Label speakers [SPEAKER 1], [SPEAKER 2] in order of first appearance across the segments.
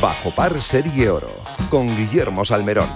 [SPEAKER 1] Bajo Par Serie Oro con Guillermo Salmerón.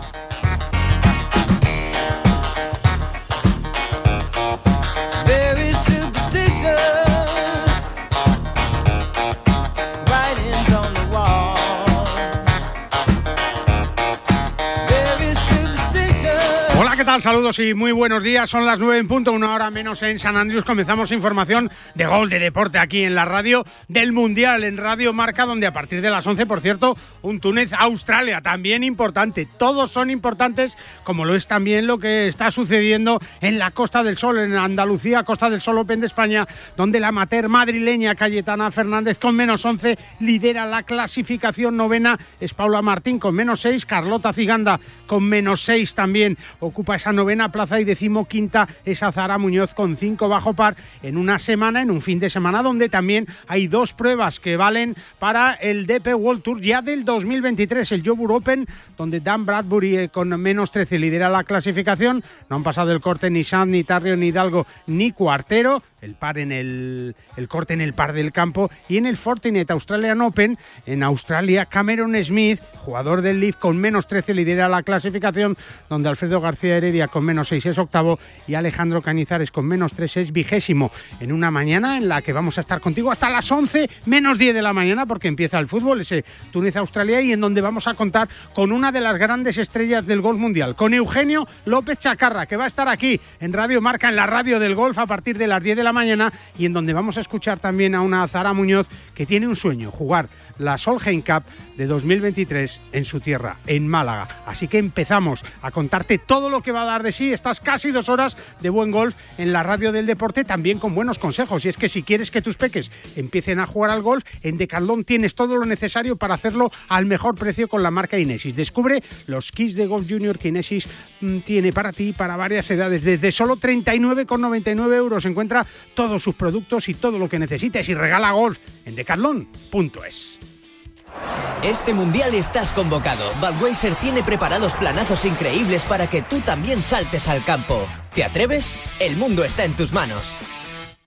[SPEAKER 2] Saludos y muy buenos días. Son las 9 en punto, una hora menos en San Andrés. Comenzamos información de gol de deporte aquí en la radio del Mundial, en Radio Marca, donde a partir de las 11, por cierto, un Túnez-Australia, también importante. Todos son importantes, como lo es también lo que está sucediendo en la Costa del Sol, en Andalucía, Costa del Sol Open de España, donde la amateur madrileña Cayetana Fernández con menos 11 lidera la clasificación novena. Es Paula Martín con menos 6, Carlota Ciganda con menos 6 también ocupa esa novena plaza y decimoquinta esa Zara Muñoz con 5 bajo par en una semana, en un fin de semana donde también hay dos pruebas que valen para el DP World Tour ya del 2023, el Jobur Open, donde Dan Bradbury eh, con menos 13 lidera la clasificación. No han pasado el corte ni Sanz, ni Tarrio, ni Hidalgo, ni Cuartero. El par en el, el corte en el par del campo y en el Fortinet Australian Open en Australia Cameron Smith, jugador del Leaf con menos 13 lidera la clasificación, donde Alfredo García Heredia con menos 6 es octavo y Alejandro Cañizares con menos 3 es vigésimo. En una mañana en la que vamos a estar contigo hasta las 11 menos 10 de la mañana porque empieza el fútbol, ese Túnez-Australia y en donde vamos a contar con una de las grandes estrellas del golf mundial, con Eugenio López Chacarra, que va a estar aquí en Radio Marca, en la radio del golf a partir de las 10 de la mañana y en donde vamos a escuchar también a una Zara Muñoz que tiene un sueño, jugar la Solheim Cup de 2023 en su tierra, en Málaga. Así que empezamos a contarte todo lo que va a dar de sí estas casi dos horas de buen golf en la radio del deporte, también con buenos consejos. Y es que si quieres que tus peques empiecen a jugar al golf, en Decathlon tienes todo lo necesario para hacerlo al mejor precio con la marca Inesis. Descubre los kits de golf junior que Inesis mm, tiene para ti, para varias edades, desde solo 39,99 euros. Encuentra todos sus productos y todo lo que necesites y regala golf en decathlon.es.
[SPEAKER 3] Este mundial estás convocado. Budweiser tiene preparados planazos increíbles para que tú también saltes al campo. ¿Te atreves? El mundo está en tus manos.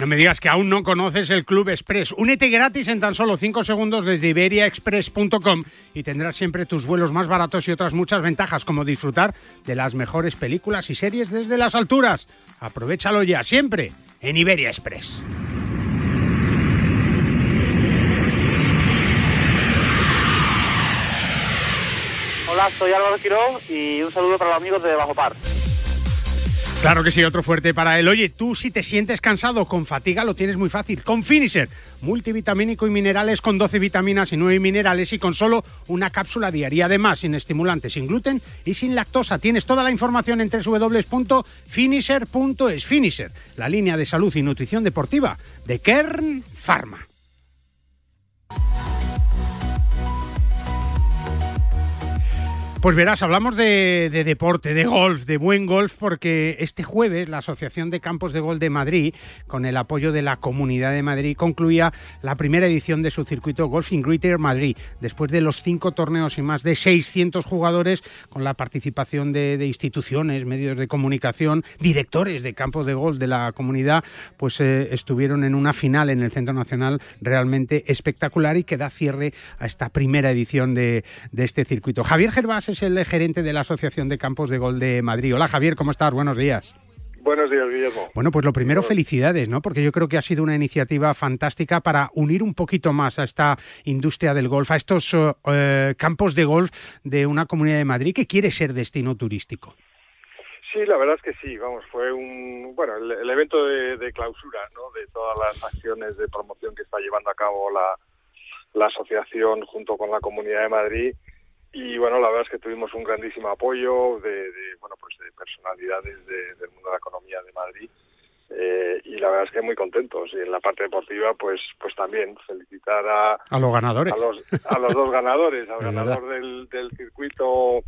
[SPEAKER 2] No me digas que aún no conoces el Club Express. Únete gratis en tan solo 5 segundos desde iberiaexpress.com y tendrás siempre tus vuelos más baratos y otras muchas ventajas, como disfrutar de las mejores películas y series desde las alturas. Aprovechalo ya, siempre en Iberia Express.
[SPEAKER 4] Hola, soy Álvaro Quirón y un saludo para los amigos de Bajo Par.
[SPEAKER 2] Claro que sí, otro fuerte para él. Oye, tú si te sientes cansado con fatiga lo tienes muy fácil. Con Finisher, multivitamínico y minerales con 12 vitaminas y 9 minerales y con solo una cápsula diaria. Además, sin estimulantes, sin gluten y sin lactosa. Tienes toda la información en www.finisher.es. Finisher, la línea de salud y nutrición deportiva de Kern Pharma. Pues verás, hablamos de, de, deporte, de golf, de buen golf, porque este jueves la Asociación de Campos de Golf de Madrid, con el apoyo de la Comunidad de Madrid, concluía la primera edición de su circuito Golfing Greater Madrid, después de los cinco torneos y más de 600 jugadores, con la participación de, de instituciones, medios de comunicación, directores de campos de golf de la comunidad, pues eh, estuvieron en una final en el Centro Nacional realmente espectacular y que da cierre a esta primera edición de, de este circuito. Javier Gervás es el gerente de la Asociación de Campos de Gol de Madrid. Hola Javier, ¿cómo estás? Buenos días.
[SPEAKER 5] Buenos días, Guillermo.
[SPEAKER 2] Bueno, pues lo primero, felicidades, ¿no? Porque yo creo que ha sido una iniciativa fantástica para unir un poquito más a esta industria del golf, a estos uh, campos de golf de una comunidad de Madrid que quiere ser destino turístico.
[SPEAKER 5] Sí, la verdad es que sí, vamos, fue un, bueno, el, el evento de, de, clausura, ¿no? De todas las acciones de promoción que está llevando a cabo la, la asociación junto con la Comunidad de Madrid y bueno la verdad es que tuvimos un grandísimo apoyo de, de bueno pues de personalidades de, del mundo de la economía de Madrid eh, y la verdad es que muy contentos y en la parte deportiva pues pues también felicitar a
[SPEAKER 2] a los ganadores
[SPEAKER 5] a los, a los dos ganadores al ganador del, del circuito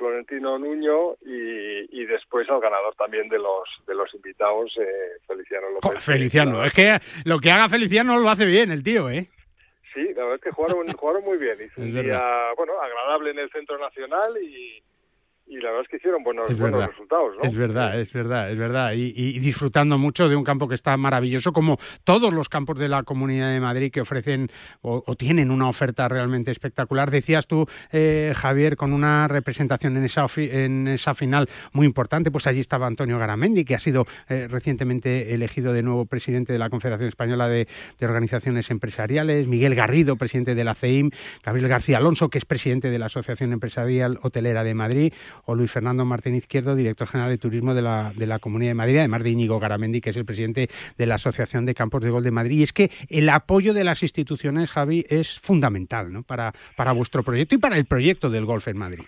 [SPEAKER 5] Florentino Nuño y, y, después al ganador también de los de los invitados eh, Feliciano López.
[SPEAKER 2] Feliciano, es que lo que haga Feliciano lo hace bien el tío, ¿eh?
[SPEAKER 5] Sí, la verdad es que jugaron, jugaron muy bien. Hizo un día, bueno, agradable en el Centro Nacional y, y la verdad es que hicieron buenos, buenos resultados. ¿no?
[SPEAKER 2] Es verdad, es verdad, es verdad. Y, y, disfrutando mucho de un campo que está maravilloso, como todos los campos de la Comunidad de Madrid que ofrecen o, o tienen una oferta realmente espectacular. Decías tú, eh, Javier, con una representación en esa, en esa final muy importante, pues allí estaba Antonio Garamendi, que ha sido eh, recientemente elegido de nuevo presidente de la Confederación Española de, de Organizaciones Empresariales, Miguel Garrido, presidente de la CEIM, Gabriel García Alonso, que es presidente de la Asociación Empresarial Hotelera de Madrid, o Luis Fernando Martín Izquierdo, director general de turismo de la, de la Comunidad de Madrid, además de Íñigo Garamendi, que es el presidente de la Asociación de Campos de Gol de Madrid. Y es que el apoyo de las instituciones, Javi, es fundamental ¿no? para, para vuestro proyecto y para el proyecto del golf en Madrid.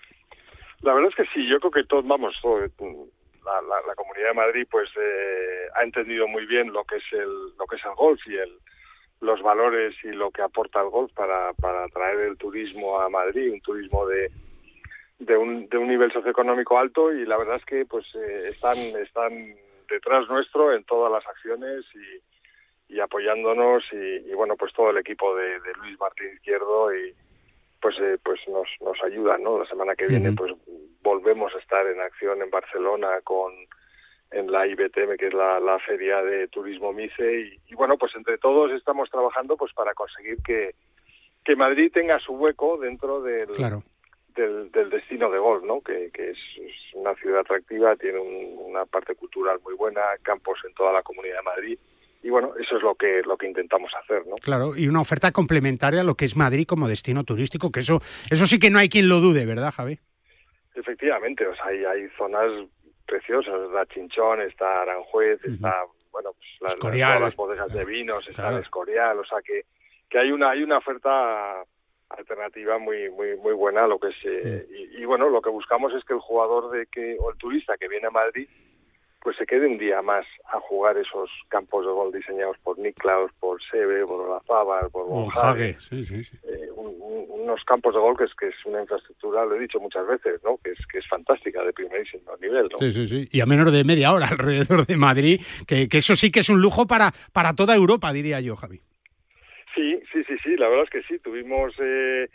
[SPEAKER 5] La verdad es que sí, yo creo que todos, vamos, todo, la, la, la, Comunidad de Madrid pues eh, ha entendido muy bien lo que es el, lo que es el golf y el los valores y lo que aporta el golf para, para traer el turismo a Madrid, un turismo de, de un, de un nivel socioeconómico alto y la verdad es que pues eh, están están detrás nuestro en todas las acciones y, y apoyándonos y, y, bueno pues todo el equipo de, de Luis Martín Izquierdo y, pues eh, pues nos, nos ayudan, ¿no? La semana que viene, pues volvemos a estar en acción en Barcelona con en la IBTM, que es la, la feria de turismo MICE, y, y bueno, pues entre todos estamos trabajando pues para conseguir que, que Madrid tenga su hueco dentro del,
[SPEAKER 2] Claro.
[SPEAKER 5] Del, del destino de golf, ¿no? Que, que es, es una ciudad atractiva, tiene un- una parte cultural muy buena, campos en toda la Comunidad de Madrid, y bueno, eso es lo que lo que intentamos hacer, ¿no?
[SPEAKER 2] Claro, y una oferta complementaria a lo que es Madrid como destino turístico, que eso, eso sí que no hay quien lo dude, ¿verdad, Javi?
[SPEAKER 5] Efectivamente, o sea, hay, hay zonas preciosas, está Chinchón, está Aranjuez, está, bueno, pues la- la-
[SPEAKER 2] Escorial.
[SPEAKER 5] todas las bodegas de vinos, está
[SPEAKER 2] Claro.
[SPEAKER 5] el Escorial, o sea que, que hay una hay una oferta alternativa muy muy muy buena lo que es eh, y, y bueno lo que buscamos es que el jugador de que o el turista que viene a Madrid pues se quede un día más a jugar esos campos de gol diseñados por Niklaus, por Sebe, por Olazábal, por
[SPEAKER 2] Hague, sí, sí, sí.
[SPEAKER 5] eh, un- un- unos campos de gol que es que es una infraestructura, lo he dicho muchas veces, ¿no? Que es que es fantástica de primerísimo nivel, ¿no?
[SPEAKER 2] Sí, sí, sí. Y a menos de media hora alrededor de Madrid, que, que eso sí que es un lujo para, para toda Europa, diría yo, Javi.
[SPEAKER 5] Sí, sí, sí, sí, la verdad es que sí. Tuvimos eh,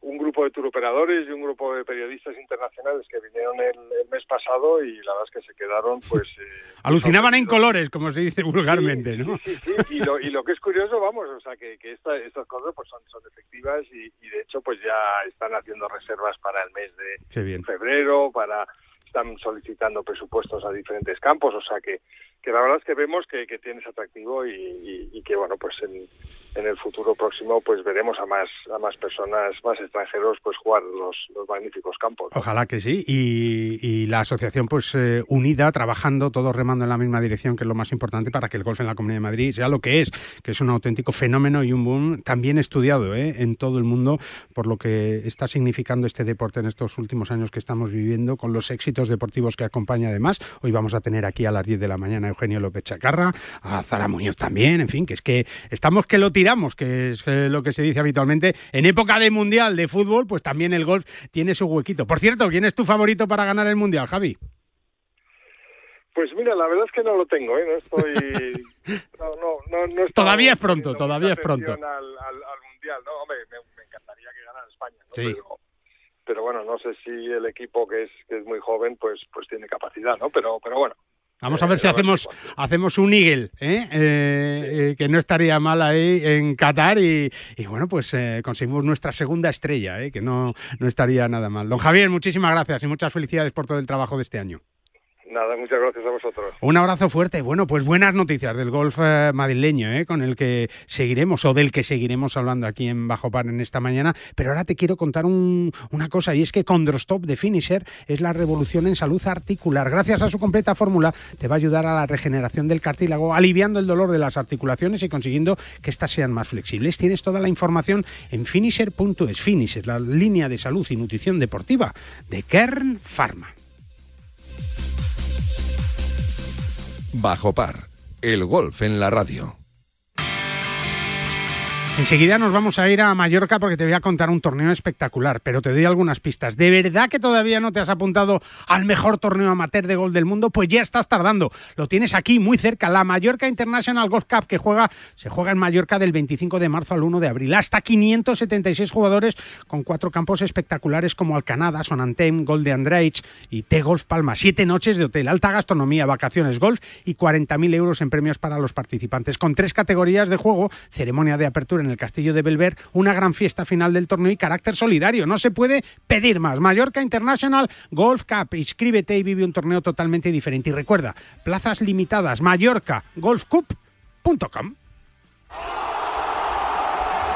[SPEAKER 5] un grupo de turoperadores y un grupo de periodistas internacionales que vinieron el, el mes pasado y la verdad es que se quedaron, pues... eh,
[SPEAKER 2] Alucinaban en colores, como se dice vulgarmente, ¿no?
[SPEAKER 5] Sí, sí, y lo, y lo que es curioso, vamos, o sea, que, que esta- estas cosas pues son, son efectivas y, y de hecho pues ya están haciendo reservas para el mes de
[SPEAKER 2] bien.
[SPEAKER 5] febrero, para están solicitando presupuestos a diferentes campos, o sea que, que la verdad es que vemos que, que tienes atractivo y, y- y que bueno pues en, en el futuro próximo pues veremos a más a más personas, más extranjeros pues jugar los, los magníficos campos.
[SPEAKER 2] Ojalá que sí. Y, y la asociación, pues eh, unida, trabajando, todos remando en la misma dirección, que es lo más importante para que el golf en la Comunidad de Madrid sea lo que es, que es un auténtico fenómeno y un boom también estudiado ¿eh? en todo el mundo por lo que está significando este deporte en estos últimos años que estamos viviendo, con los éxitos deportivos que acompaña además. Hoy vamos a tener aquí a las 10 de la mañana a Eugenio López Chacarra, a Zara Muñoz también, en fin, que es que estamos que lo tiramos, que es eh, lo que se dice habitualmente. En época de mundial de fútbol, pues también el golf tiene su huequito. Por cierto, ¿quién es tu favorito para ganar el mundial, Javi?
[SPEAKER 5] Pues mira, la verdad es que no lo tengo, ¿eh? no estoy no no no, no he
[SPEAKER 2] Todavía es pronto, todavía es pronto.
[SPEAKER 5] Al, al, al mundial, no, hombre, me, me encantaría que ganara España, ¿no?
[SPEAKER 2] Sí.
[SPEAKER 5] Pero, pero bueno, no sé si el equipo que es que es muy joven pues pues tiene capacidad, ¿no? Pero pero bueno,
[SPEAKER 2] Vamos a ver si hacemos, hacemos un Eagle, ¿eh? Eh, eh, que no estaría mal ahí en Qatar y, y bueno, pues eh, conseguimos nuestra segunda estrella, ¿eh? que no, no estaría nada mal. Don Javier, muchísimas gracias y muchas felicidades por todo el trabajo de este año.
[SPEAKER 5] Nada, muchas gracias a vosotros.
[SPEAKER 2] Un abrazo fuerte. Bueno, pues buenas noticias del golf eh, madrileño, ¿eh? con el que seguiremos o del que seguiremos hablando aquí en Bajo Par en esta mañana. Pero ahora te quiero contar un- una cosa y es que Condrostop de Finisher es la revolución en salud articular. Gracias a su completa fórmula te va a ayudar a la regeneración del cartílago, aliviando el dolor de las articulaciones y consiguiendo que éstas sean más flexibles. Tienes toda la información en finisher.es. Finisher, la línea de salud y nutrición deportiva de Kern Pharma.
[SPEAKER 1] Bajo par, el golf en la radio.
[SPEAKER 2] Enseguida nos vamos a ir a Mallorca porque te voy a contar un torneo espectacular, pero te doy algunas pistas. ¿De verdad que todavía no te has apuntado al mejor torneo amateur de gol del mundo? Pues ya estás tardando. Lo tienes aquí, muy cerca, la Mallorca International Golf Cup, que juega, se juega en Mallorca del 25 de marzo al 1 de abril. Hasta 576 jugadores con cuatro campos espectaculares como Alcanada, Sonantem, Gol de Andreich y T-Golf Palma. Siete noches de hotel, alta gastronomía, vacaciones, golf y 40.000 euros en premios para los participantes. Con tres categorías de juego, ceremonia de apertura en el Castillo de Belver, una gran fiesta final del torneo y carácter solidario. No se puede pedir más. Mallorca International Golf Cup. Inscríbete y vive un torneo totalmente diferente. Y recuerda, plazas limitadas. Mallorca golfcup.com.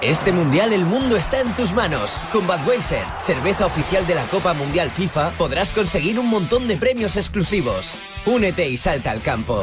[SPEAKER 3] Este mundial el mundo está en tus manos. Con Budweiser, cerveza oficial de la Copa Mundial FIFA, podrás conseguir un montón de premios exclusivos. Únete y salta al campo.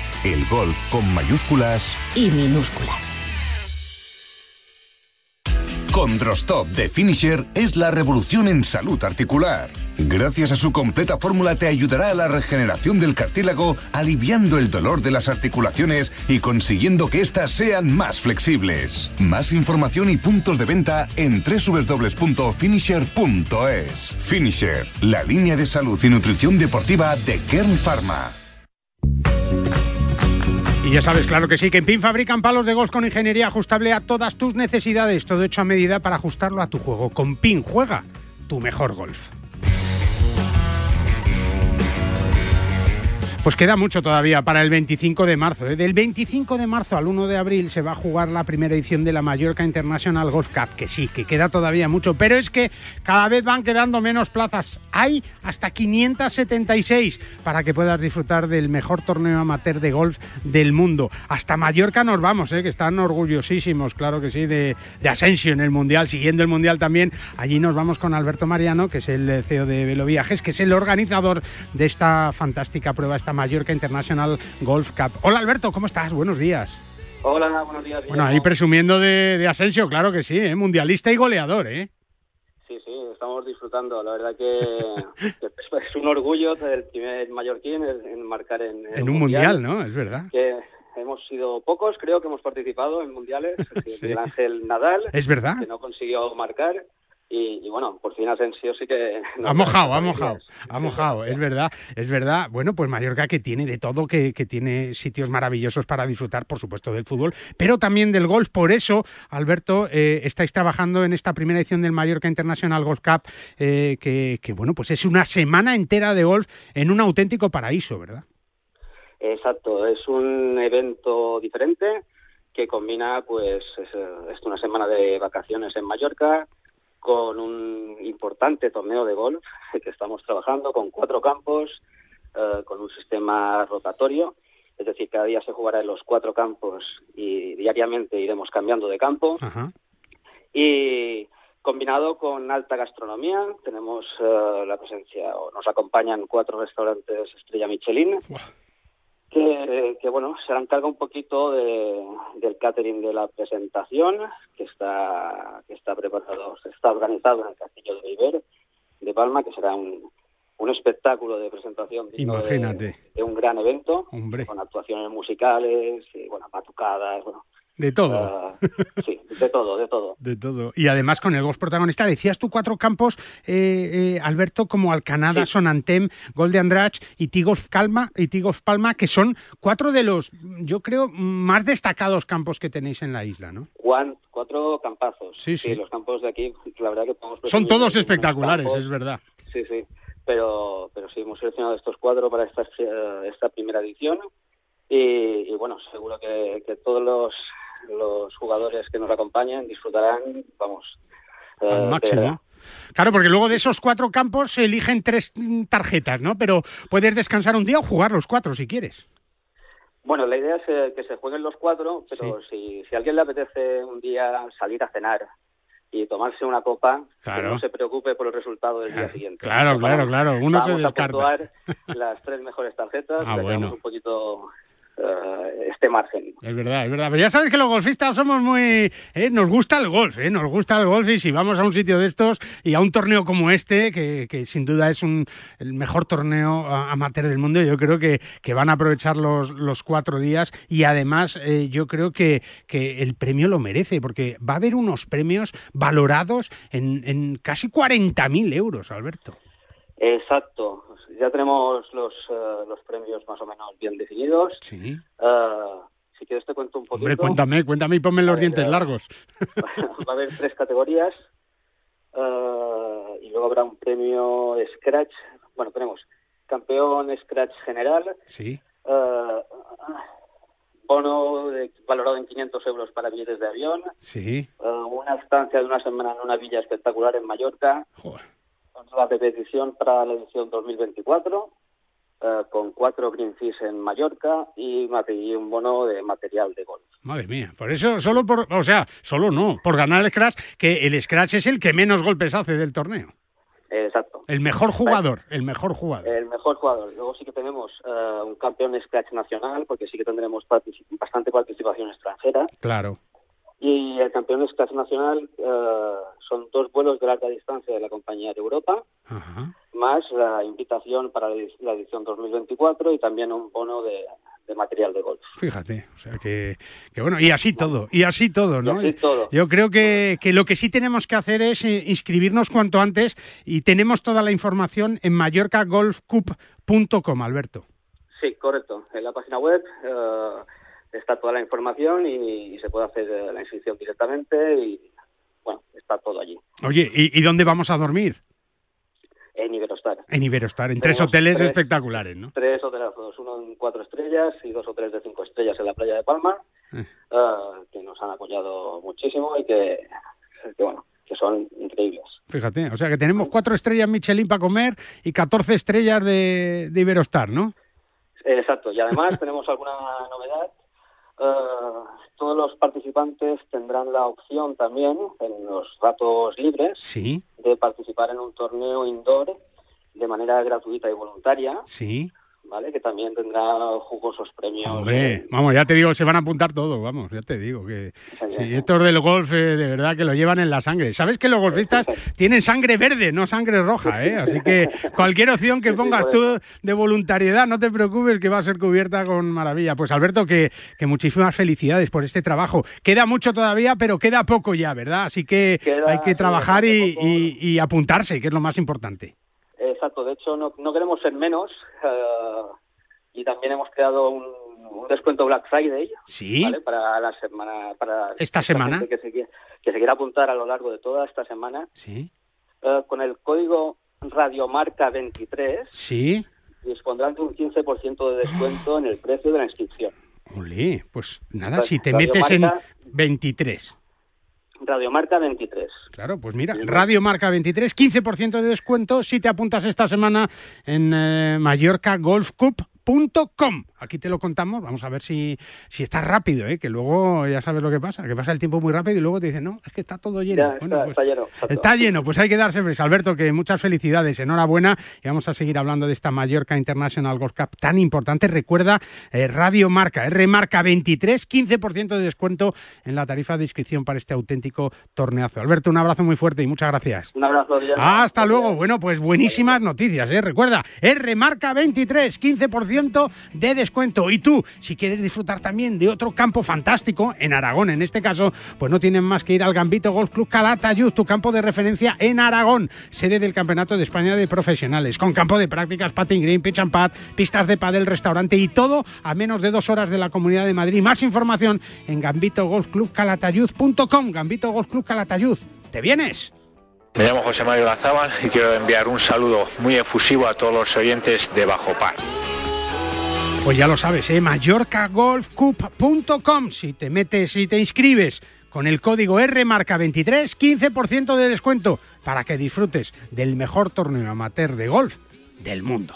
[SPEAKER 6] El golf con mayúsculas
[SPEAKER 7] y minúsculas.
[SPEAKER 6] Con Drostop de Finisher es la revolución en salud articular. Gracias a su completa fórmula te ayudará a la regeneración del cartílago, aliviando el dolor de las articulaciones y consiguiendo que éstas sean más flexibles. Más información y puntos de venta en www.finisher.es. Finisher, la línea de salud y nutrición deportiva de Kern Pharma.
[SPEAKER 2] Ya sabes, claro que sí, que en PIN fabrican palos de golf con ingeniería ajustable a todas tus necesidades, todo hecho a medida para ajustarlo a tu juego. Con PIN juega tu mejor golf. Pues queda mucho todavía para el 25 de marzo. ¿eh? Del 25 de marzo al 1 de abril se va a jugar la primera edición de la Mallorca International Golf Cup, que sí, que queda todavía mucho, pero es que cada vez van quedando menos plazas. Hay hasta 576 para que puedas disfrutar del mejor torneo amateur de golf del mundo. Hasta Mallorca nos vamos, ¿eh? que están orgullosísimos, claro que sí, de, de Asensio en el Mundial, siguiendo el Mundial también. Allí nos vamos con Alberto Mariano, que es el CEO de Velo Viajes, que es el organizador de esta fantástica prueba, Mallorca International Golf Cup. Hola Alberto, ¿cómo estás? Buenos días.
[SPEAKER 8] Hola, buenos días.
[SPEAKER 2] Bueno, ahí presumiendo de, de Asensio, claro que sí, ¿eh? mundialista y goleador, ¿eh?
[SPEAKER 8] Sí, sí, estamos disfrutando. La verdad que, es un orgullo el primer mallorquín en, marcar en,
[SPEAKER 2] En un mundial, ¿no? Es verdad.
[SPEAKER 8] Que hemos sido pocos, creo que hemos participado en mundiales. El Ángel Nadal,
[SPEAKER 2] Es verdad.
[SPEAKER 8] que no consiguió marcar. Y, y bueno, por fin Asensio sí que...
[SPEAKER 2] Ha mojado, ha mojado, ha mojado, es verdad, es verdad. Bueno, pues Mallorca que tiene de todo, que, que tiene sitios maravillosos para disfrutar, por supuesto, del fútbol, pero también del golf. Por eso, Alberto, eh, estáis trabajando en esta primera edición del Mallorca International Golf Cup, eh, que, que, bueno, pues es una semana entera de golf en un auténtico paraíso, ¿verdad?
[SPEAKER 8] Exacto, es un evento diferente que combina, pues, es, es una semana de vacaciones en Mallorca, con un importante torneo de golf que estamos trabajando con cuatro campos, eh, con un sistema rotatorio, es decir, cada día se jugará en los cuatro campos y diariamente iremos cambiando de campo.
[SPEAKER 2] Ajá.
[SPEAKER 8] Y combinado con alta gastronomía, tenemos eh, la presencia, o nos acompañan cuatro restaurantes Estrella Michelin. Que, que, bueno, se harán cargo un poquito de, del catering de la presentación, que está, que está preparado, está organizado en el Castillo de Viver de Palma, que será un, un espectáculo de presentación
[SPEAKER 2] Imagínate.
[SPEAKER 8] De, de, un gran evento,
[SPEAKER 2] Hombre.
[SPEAKER 8] con actuaciones musicales, y, bueno, batucadas, bueno,
[SPEAKER 2] De todo.
[SPEAKER 8] Uh, sí, de todo, de todo.
[SPEAKER 2] De todo. Y además con el golf protagonista, decías tú cuatro campos, eh, eh, Alberto, como Alcanada, sí. Sonantem, Gol de Andrach y Tigolf Calma y Tigolf Palma, que son cuatro de los, yo creo, más destacados campos que tenéis en la isla, ¿no?
[SPEAKER 8] Juan, cuatro campazos.
[SPEAKER 2] Sí, sí.
[SPEAKER 8] los campos de aquí, la verdad que podemos
[SPEAKER 2] Son todos espectaculares, es verdad.
[SPEAKER 8] Sí, sí. Pero, pero sí, hemos seleccionado estos cuatro para esta, esta primera edición. Y, y bueno, seguro que, que todos los los jugadores que nos acompañen disfrutarán, vamos,
[SPEAKER 2] al
[SPEAKER 8] eh,
[SPEAKER 2] máximo. Claro, porque luego de esos cuatro campos se eligen tres tarjetas, ¿no? Pero puedes descansar un día o jugar los cuatro si quieres.
[SPEAKER 8] Bueno, la idea es eh, que se jueguen los cuatro, pero si, si a alguien le apetece un día salir a cenar y tomarse una copa,
[SPEAKER 2] Claro.
[SPEAKER 8] que no se preocupe por el resultado del día siguiente.
[SPEAKER 2] Claro, claro, claro. Uno se
[SPEAKER 8] Vamos
[SPEAKER 2] descarta.
[SPEAKER 8] a puntuar las tres mejores tarjetas,
[SPEAKER 2] Ah,
[SPEAKER 8] le
[SPEAKER 2] bueno.
[SPEAKER 8] un poquito eh, este margen.
[SPEAKER 2] Es verdad, es verdad. Pero ya sabes que los golfistas somos muy... eh, nos gusta el golf, eh, nos gusta el golf y si vamos a un sitio de estos y a un torneo como este, que, que sin duda es un, el mejor torneo amateur del mundo, yo creo que, que van a aprovechar los, los cuatro días y además eh, yo creo que, que el premio lo merece porque va a haber unos premios valorados en, en casi 40.000 euros, Alberto.
[SPEAKER 8] Exacto. Ya tenemos los, eh, los premios más o menos bien definidos.
[SPEAKER 2] Sí.
[SPEAKER 8] Eh, si quieres te cuento un poquito.
[SPEAKER 2] Hombre, cuéntame, cuéntame y ponme los dientes largos.
[SPEAKER 8] Va a haber tres categorías eh, y luego habrá un premio Scratch. Bueno, tenemos campeón Scratch general,
[SPEAKER 2] Sí.
[SPEAKER 8] eh, bono de- valorado en 500 euros para billetes de avión,
[SPEAKER 2] Sí.
[SPEAKER 8] eh, una estancia de una semana en una villa espectacular en Mallorca, la de petición para la edición 2024, eh, con cuatro green fees en Mallorca y, un bono de material de golf.
[SPEAKER 2] Madre mía, por eso, solo por, o sea, solo no, por ganar el Scratch, que el Scratch es el que menos golpes hace del torneo.
[SPEAKER 8] Exacto.
[SPEAKER 2] El mejor jugador, el mejor jugador.
[SPEAKER 8] El mejor jugador. Luego sí que tenemos eh, un campeón Scratch nacional, porque sí que tendremos bastante participación extranjera.
[SPEAKER 2] Claro.
[SPEAKER 8] Y el campeón Scratch nacional eh, son dos vuelos de larga distancia de la compañía de Europa, más la invitación para la edi- la edición 2024 y también un bono de, de material de golf.
[SPEAKER 2] Fíjate, o sea que, que bueno, y así todo, y así todo, ¿no?
[SPEAKER 8] Y así todo.
[SPEAKER 2] Yo creo que, que lo que sí tenemos que hacer es eh, inscribirnos cuanto antes y tenemos toda la información en mallorcagolfcup.com, Alberto.
[SPEAKER 8] Sí, correcto. En la página web eh, está toda la información y, y se puede hacer eh, la inscripción directamente y, bueno, está todo allí.
[SPEAKER 2] Oye, ¿y, y dónde vamos a dormir?
[SPEAKER 8] En Iberostar.
[SPEAKER 2] En Iberostar, en tres hoteles
[SPEAKER 8] tres-
[SPEAKER 2] espectaculares, ¿no?
[SPEAKER 8] Tres hotelazos, uno en cuatro estrellas y dos hoteles de cinco estrellas en la playa de Palma,
[SPEAKER 2] Eh.
[SPEAKER 8] eh, que nos han apoyado muchísimo y que, que, bueno, que son increíbles.
[SPEAKER 2] Fíjate, o sea que tenemos cuatro estrellas Michelin para comer y 14 estrellas de, de Iberostar, ¿no?
[SPEAKER 8] Exacto, y además tenemos alguna novedad. Eh, todos los participantes tendrán la opción también, en los ratos libres,
[SPEAKER 2] Sí,
[SPEAKER 8] de participar en un torneo indoor de manera gratuita y voluntaria,
[SPEAKER 2] sí.
[SPEAKER 8] ¿Vale? Que también tendrá jugosos premios.
[SPEAKER 2] Hombre, vamos, ya te digo, se van a apuntar todo, vamos, ya te digo que sí, estos del golf eh, de verdad que lo llevan en la sangre. ¿Sabes que los golfistas tienen sangre verde, no sangre roja, eh? Así que cualquier opción que pongas tú de voluntariedad, no te preocupes que va a ser cubierta con maravilla. Pues Alberto, que, que muchísimas felicidades por este trabajo. Queda mucho todavía, pero queda poco ya, ¿verdad? Así que
[SPEAKER 8] Queda,
[SPEAKER 2] hay que trabajar y,
[SPEAKER 8] bastante
[SPEAKER 2] y- y apuntarse, que es lo más importante.
[SPEAKER 8] Exacto, de hecho no, no queremos ser menos eh, y también hemos creado un, un descuento Black Friday
[SPEAKER 2] Sí.
[SPEAKER 8] ¿vale? para la semana para
[SPEAKER 2] ¿Esta semana?
[SPEAKER 8] que se, quiera, que se quiera apuntar a lo largo de toda esta semana
[SPEAKER 2] Sí,
[SPEAKER 8] eh, con el código Radiomarca 23
[SPEAKER 2] sí.
[SPEAKER 8] dispondrán de un 15% de descuento en el precio de la inscripción.
[SPEAKER 2] Olé, pues nada, si te metes en
[SPEAKER 8] Marca.
[SPEAKER 2] 23.
[SPEAKER 8] Radiomarca 23.
[SPEAKER 2] Claro, pues mira, Radio Marca 23, 15% de descuento si te apuntas esta semana en eh, mallorcagolfcup.com. Aquí te lo contamos, vamos a ver si, si está rápido, ¿eh? que luego ya sabes lo que pasa, que pasa el tiempo muy rápido y luego te dicen, no, es que está todo lleno.
[SPEAKER 8] Ya,
[SPEAKER 2] Bueno,
[SPEAKER 8] está,
[SPEAKER 2] pues,
[SPEAKER 8] está lleno.
[SPEAKER 2] Está lleno, pues hay que darse prisa. Alberto, que muchas felicidades, enhorabuena. Y vamos a seguir hablando de esta Mallorca International Golf Cup tan importante. Recuerda, eh, Radio Marca, R Marca 23, 15% de descuento en la tarifa de inscripción para este auténtico torneazo. Alberto, un abrazo muy fuerte y muchas gracias.
[SPEAKER 8] Un abrazo, Guillermo.
[SPEAKER 2] Hasta luego. Bueno, pues buenísimas noticias, ¿eh? Recuerda, R Marca 23, 15% de descuento. Y tú, si quieres disfrutar también de otro campo fantástico, en Aragón en este caso, pues no tienen más que ir al Gambito Golf Club Calatayud, tu campo de referencia en Aragón, sede del Campeonato de España de Profesionales, con campo de prácticas, patting green, pitch and pad, pistas de pádel, restaurante y todo a menos de dos horas de la Comunidad de Madrid. Más información en gambitogolfclubcalatayud.com. Gambito Golf Club Calatayud. ¿Te vienes?
[SPEAKER 9] Me llamo José Mario Lazábal y quiero enviar un saludo muy efusivo a todos los oyentes de Bajo Par.
[SPEAKER 2] Pues ya lo sabes, ¿eh? Si te metes y te inscribes con el código RMarca23, 15% de descuento para que disfrutes del mejor torneo amateur de golf del mundo.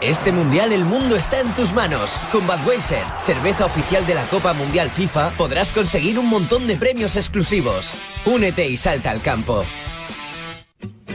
[SPEAKER 3] Este mundial el mundo está en tus manos. Con Budweiser, cerveza oficial de la Copa Mundial FIFA, podrás conseguir un montón de premios exclusivos. Únete y salta al campo.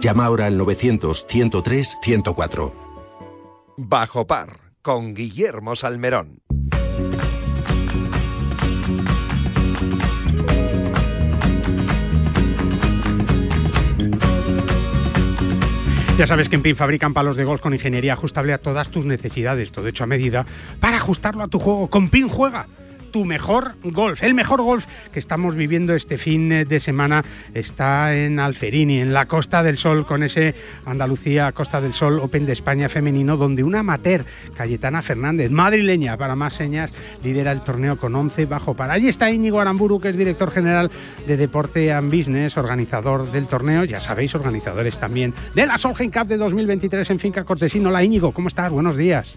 [SPEAKER 10] Llama ahora al 900-103-104.
[SPEAKER 1] Bajo par con Guillermo Salmerón.
[SPEAKER 2] Ya sabes que en PIN fabrican palos de golf con ingeniería ajustable a todas tus necesidades, todo hecho a medida para ajustarlo a tu juego. Con PIN juega tu mejor golf. El mejor golf que estamos viviendo este fin de semana está en Alferini, en la Costa del Sol, con ese Andalucía Costa del Sol Open de España femenino, donde una amateur, Cayetana Fernández, madrileña para más señas, lidera el torneo con 11 bajo para. Allí está Íñigo Aramburu, que es director general de Deporte and Business, organizador del torneo, ya sabéis, organizadores también de la Solheim Cup de 2023 en Finca Cortesino. Hola Íñigo, ¿cómo estás? Buenos días.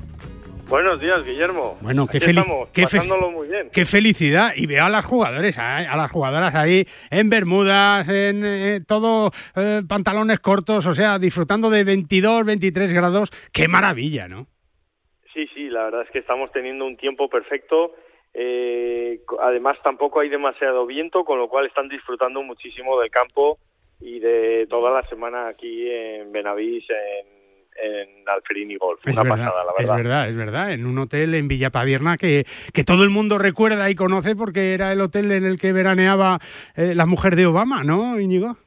[SPEAKER 11] Buenos días, Guillermo.
[SPEAKER 2] Bueno, qué,
[SPEAKER 11] estamos,
[SPEAKER 2] qué fe-
[SPEAKER 11] muy bien.
[SPEAKER 2] qué felicidad. Y veo a las jugadores, a, a las jugadoras ahí en bermudas, en eh, todo eh, pantalones cortos, o sea, disfrutando de 22, 23 grados. Qué maravilla, ¿no?
[SPEAKER 11] Sí, sí, la verdad es que estamos teniendo un tiempo perfecto. Eh, además, tampoco hay demasiado viento, con lo cual están disfrutando muchísimo del campo y de toda la semana aquí en Benavís, en, en Alferini Golf.
[SPEAKER 2] Es
[SPEAKER 11] Una
[SPEAKER 2] verdad,
[SPEAKER 11] pasada, la
[SPEAKER 2] es
[SPEAKER 11] verdad.
[SPEAKER 2] verdad, es verdad. En un hotel en Villapadierna que, que todo el mundo recuerda y conoce porque era el hotel en el que veraneaba eh, la mujer de Obama, ¿no, Íñigo?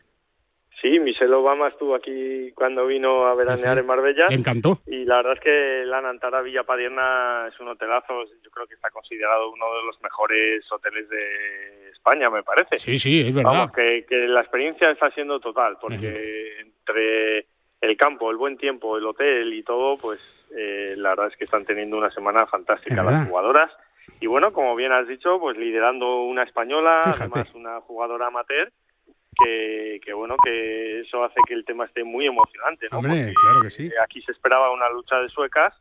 [SPEAKER 11] Sí, Michelle Obama estuvo aquí cuando vino a veranear
[SPEAKER 2] sí.
[SPEAKER 11] en Marbella.
[SPEAKER 2] Le encantó.
[SPEAKER 11] Y la verdad es que la Nantara Villapadierna es un hotelazo. Yo creo que está considerado uno de los mejores hoteles de España, me parece.
[SPEAKER 2] Sí, sí, es verdad.
[SPEAKER 11] Vamos, que, que la experiencia está siendo total, porque entre el campo, el buen tiempo, el hotel y todo, pues eh, la verdad es que están teniendo una semana fantástica las jugadoras. Y bueno, como bien has dicho, pues liderando una española,
[SPEAKER 2] Fíjate.
[SPEAKER 11] además una jugadora amateur, que, que bueno, que eso hace que el tema esté muy emocionante, ¿no?
[SPEAKER 2] Hombre,
[SPEAKER 11] Porque,
[SPEAKER 2] claro que sí.
[SPEAKER 11] eh, Aquí se esperaba una lucha de suecas,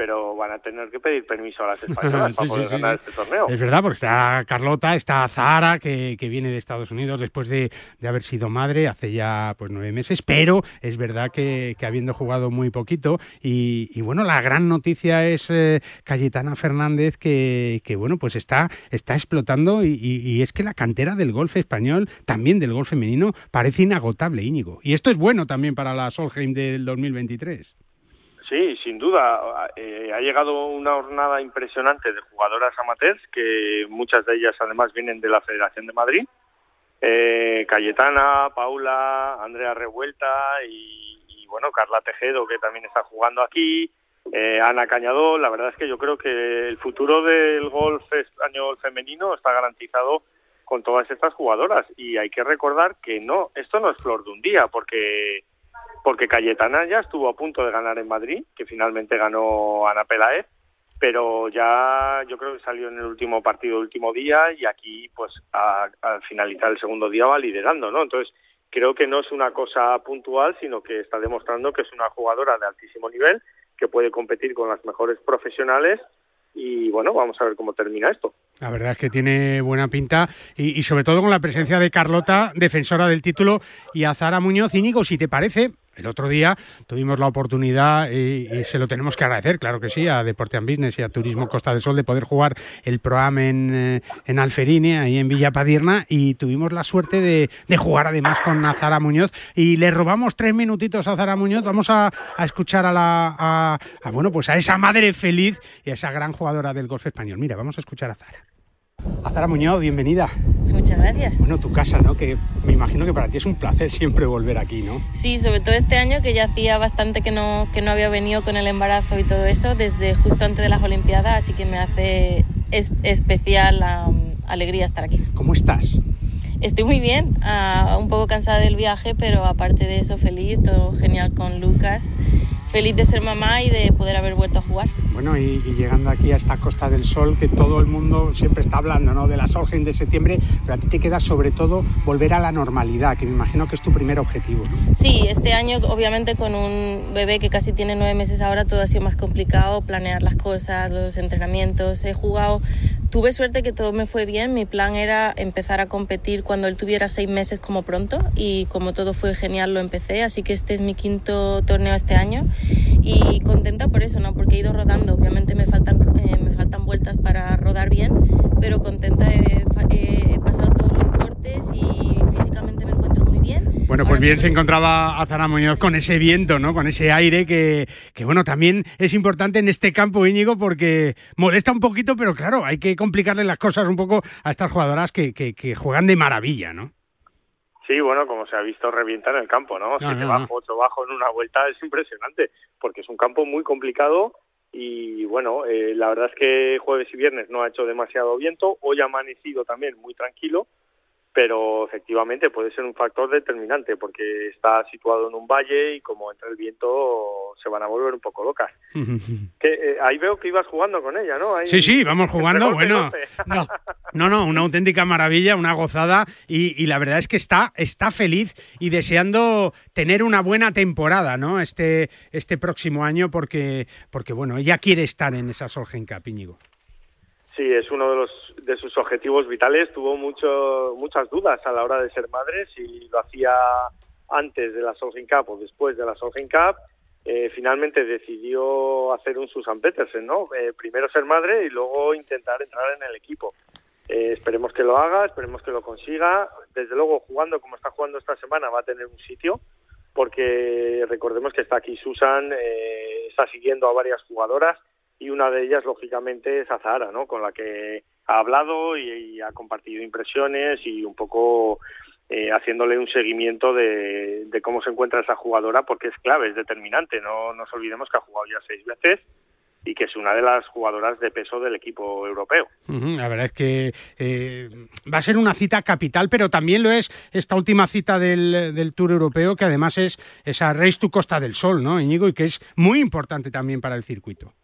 [SPEAKER 11] pero van a tener que pedir permiso a las españolas
[SPEAKER 2] Sí,
[SPEAKER 11] para poder
[SPEAKER 2] sí,
[SPEAKER 11] ganar
[SPEAKER 2] sí.
[SPEAKER 11] este torneo.
[SPEAKER 2] Es verdad, porque está Carlota, está Zahara, que, que viene de Estados Unidos después de, de haber sido madre hace ya pues nueve meses, pero es verdad que, que habiendo jugado muy poquito. Y, y, bueno, la gran noticia es eh, Cayetana Fernández, que, que, bueno, pues está, está explotando y, y- y es que la cantera del golf español, también del golf femenino, parece inagotable, Íñigo. Y esto es bueno también para la Solheim del 2023.
[SPEAKER 11] Sí, sin duda. eh, ha llegado una jornada impresionante de jugadoras amateurs, que muchas de ellas además vienen de la Federación de Madrid. Eh, Cayetana, Paula, Andrea Revuelta y, bueno, Carla Tejedo, que también está jugando aquí. eh, Ana Cañadó, la verdad es que yo creo que el futuro del golf español femenino está garantizado con todas estas jugadoras y hay que recordar que no, esto no es flor de un día, porque porque Cayetana ya estuvo a punto de ganar en Madrid, que finalmente ganó Ana Pelaez, pero ya yo creo que salió en el último partido, último día, y aquí, pues, al finalizar el segundo día va liderando, ¿no? Entonces, creo que no es una cosa puntual, sino que está demostrando que es una jugadora de altísimo nivel, que puede competir con las mejores profesionales, y bueno, vamos a ver cómo termina esto.
[SPEAKER 2] La verdad es que tiene buena pinta y, y sobre todo con la presencia de Carlota, defensora del título, y a Zara Muñoz. Íñigo, si te parece, el otro día tuvimos la oportunidad y, y se lo tenemos que agradecer, claro que sí, a Deporte Business y a Turismo Costa del Sol de poder jugar el programa en, eh, en Alferine, ahí en Villa Padierna, y tuvimos la suerte de, jugar además con a Zara Muñoz y le robamos tres minutitos a Zara Muñoz. Vamos a, a escuchar a la a, a, bueno pues a esa madre feliz y a esa gran jugadora del golf español. Mira, vamos a escuchar a Zara. A Zara Muñoz, bienvenida.
[SPEAKER 12] Muchas gracias.
[SPEAKER 2] Bueno, tu casa, ¿no? Que me imagino que para ti es un placer siempre volver aquí, ¿no?
[SPEAKER 12] Sí, sobre todo este año que ya hacía bastante que no, que no había venido con el embarazo y todo eso, desde justo antes de las Olimpiadas, así que me hace es- especial um, alegría estar aquí.
[SPEAKER 2] ¿Cómo estás?
[SPEAKER 12] Estoy muy bien, ah, un poco cansada del viaje, pero aparte de eso feliz, todo genial con Lucas, feliz de ser mamá y de poder haber vuelto a jugar.
[SPEAKER 2] Bueno, y, y llegando aquí a esta Costa del Sol, que todo el mundo siempre está hablando, ¿no? De la Solheim de septiembre, pero a ti te queda sobre todo volver a la normalidad, que me imagino que es tu primer objetivo, ¿no?
[SPEAKER 12] Sí, este año obviamente con un bebé que casi tiene nueve meses ahora todo ha sido más complicado, planear las cosas, los entrenamientos, he jugado, tuve suerte que todo me fue bien, mi plan era empezar a competir cuando él tuviera seis meses como pronto y como todo fue genial lo empecé, así que este es mi quinto torneo este año y contenta por eso, ¿no? Porque he ido rodando, obviamente me faltan, eh, me faltan vueltas para rodar bien, pero contenta, he, fa- he pasado todos los cortes y físicamente me encuentro muy bien.
[SPEAKER 2] Bueno, pues bien se encontraba a Zara Muñoz con ese viento, ¿no? Con ese aire que, que, bueno, también es importante en este campo, Íñigo, porque molesta un poquito, pero claro, hay que complicarle las cosas un poco a estas jugadoras que, que, que juegan de maravilla, ¿no?
[SPEAKER 11] Sí, bueno, como se ha visto, revienta en el campo, ¿no?
[SPEAKER 2] No,
[SPEAKER 11] Siete
[SPEAKER 2] no,
[SPEAKER 11] bajo,
[SPEAKER 2] no.
[SPEAKER 11] ocho bajo en una vuelta es impresionante, porque es un campo muy complicado y bueno, eh, la verdad es que jueves y viernes no ha hecho demasiado viento, hoy ha amanecido también muy tranquilo, pero efectivamente puede ser un factor determinante porque está situado en un valle y como entra el viento se van a volver un poco locas. Que, eh, ahí veo que ibas jugando con ella, ¿no? Ahí-
[SPEAKER 2] Sí, sí, vamos jugando. Bueno, no, no, no, una auténtica maravilla, una gozada. Y, y la verdad es que está, está feliz y deseando tener una buena temporada, ¿no? Este, este próximo año, porque, porque bueno, ella quiere estar en esa Solheim Cup, Íñigo.
[SPEAKER 11] Sí, es uno de los de sus objetivos vitales. Tuvo mucho, muchas dudas a la hora de ser madre, si lo hacía antes de la Solheim Cup o después de la Solheim Cup. Eh, finalmente decidió hacer un Susan Petersen, ¿no? Eh, primero ser madre y luego intentar entrar en el equipo. Eh, esperemos que lo haga, esperemos que lo consiga. Desde luego, jugando como está jugando esta semana, va a tener un sitio, porque recordemos que está aquí Susan, eh, está siguiendo a varias jugadoras y una de ellas, lógicamente, es Azahara, ¿no? Con la que ha hablado y, ha compartido impresiones y un poco eh, haciéndole un seguimiento de, de cómo se encuentra esa jugadora, porque es clave, es determinante. No nos olvidemos que ha jugado ya seis veces y que es una de las jugadoras de peso del equipo europeo.
[SPEAKER 2] La verdad es que eh, va a ser una cita capital, pero también lo es esta última cita del, del Tour Europeo, que además es esa Race to Costa del Sol, ¿no, Íñigo? Y que es muy importante también para el circuito.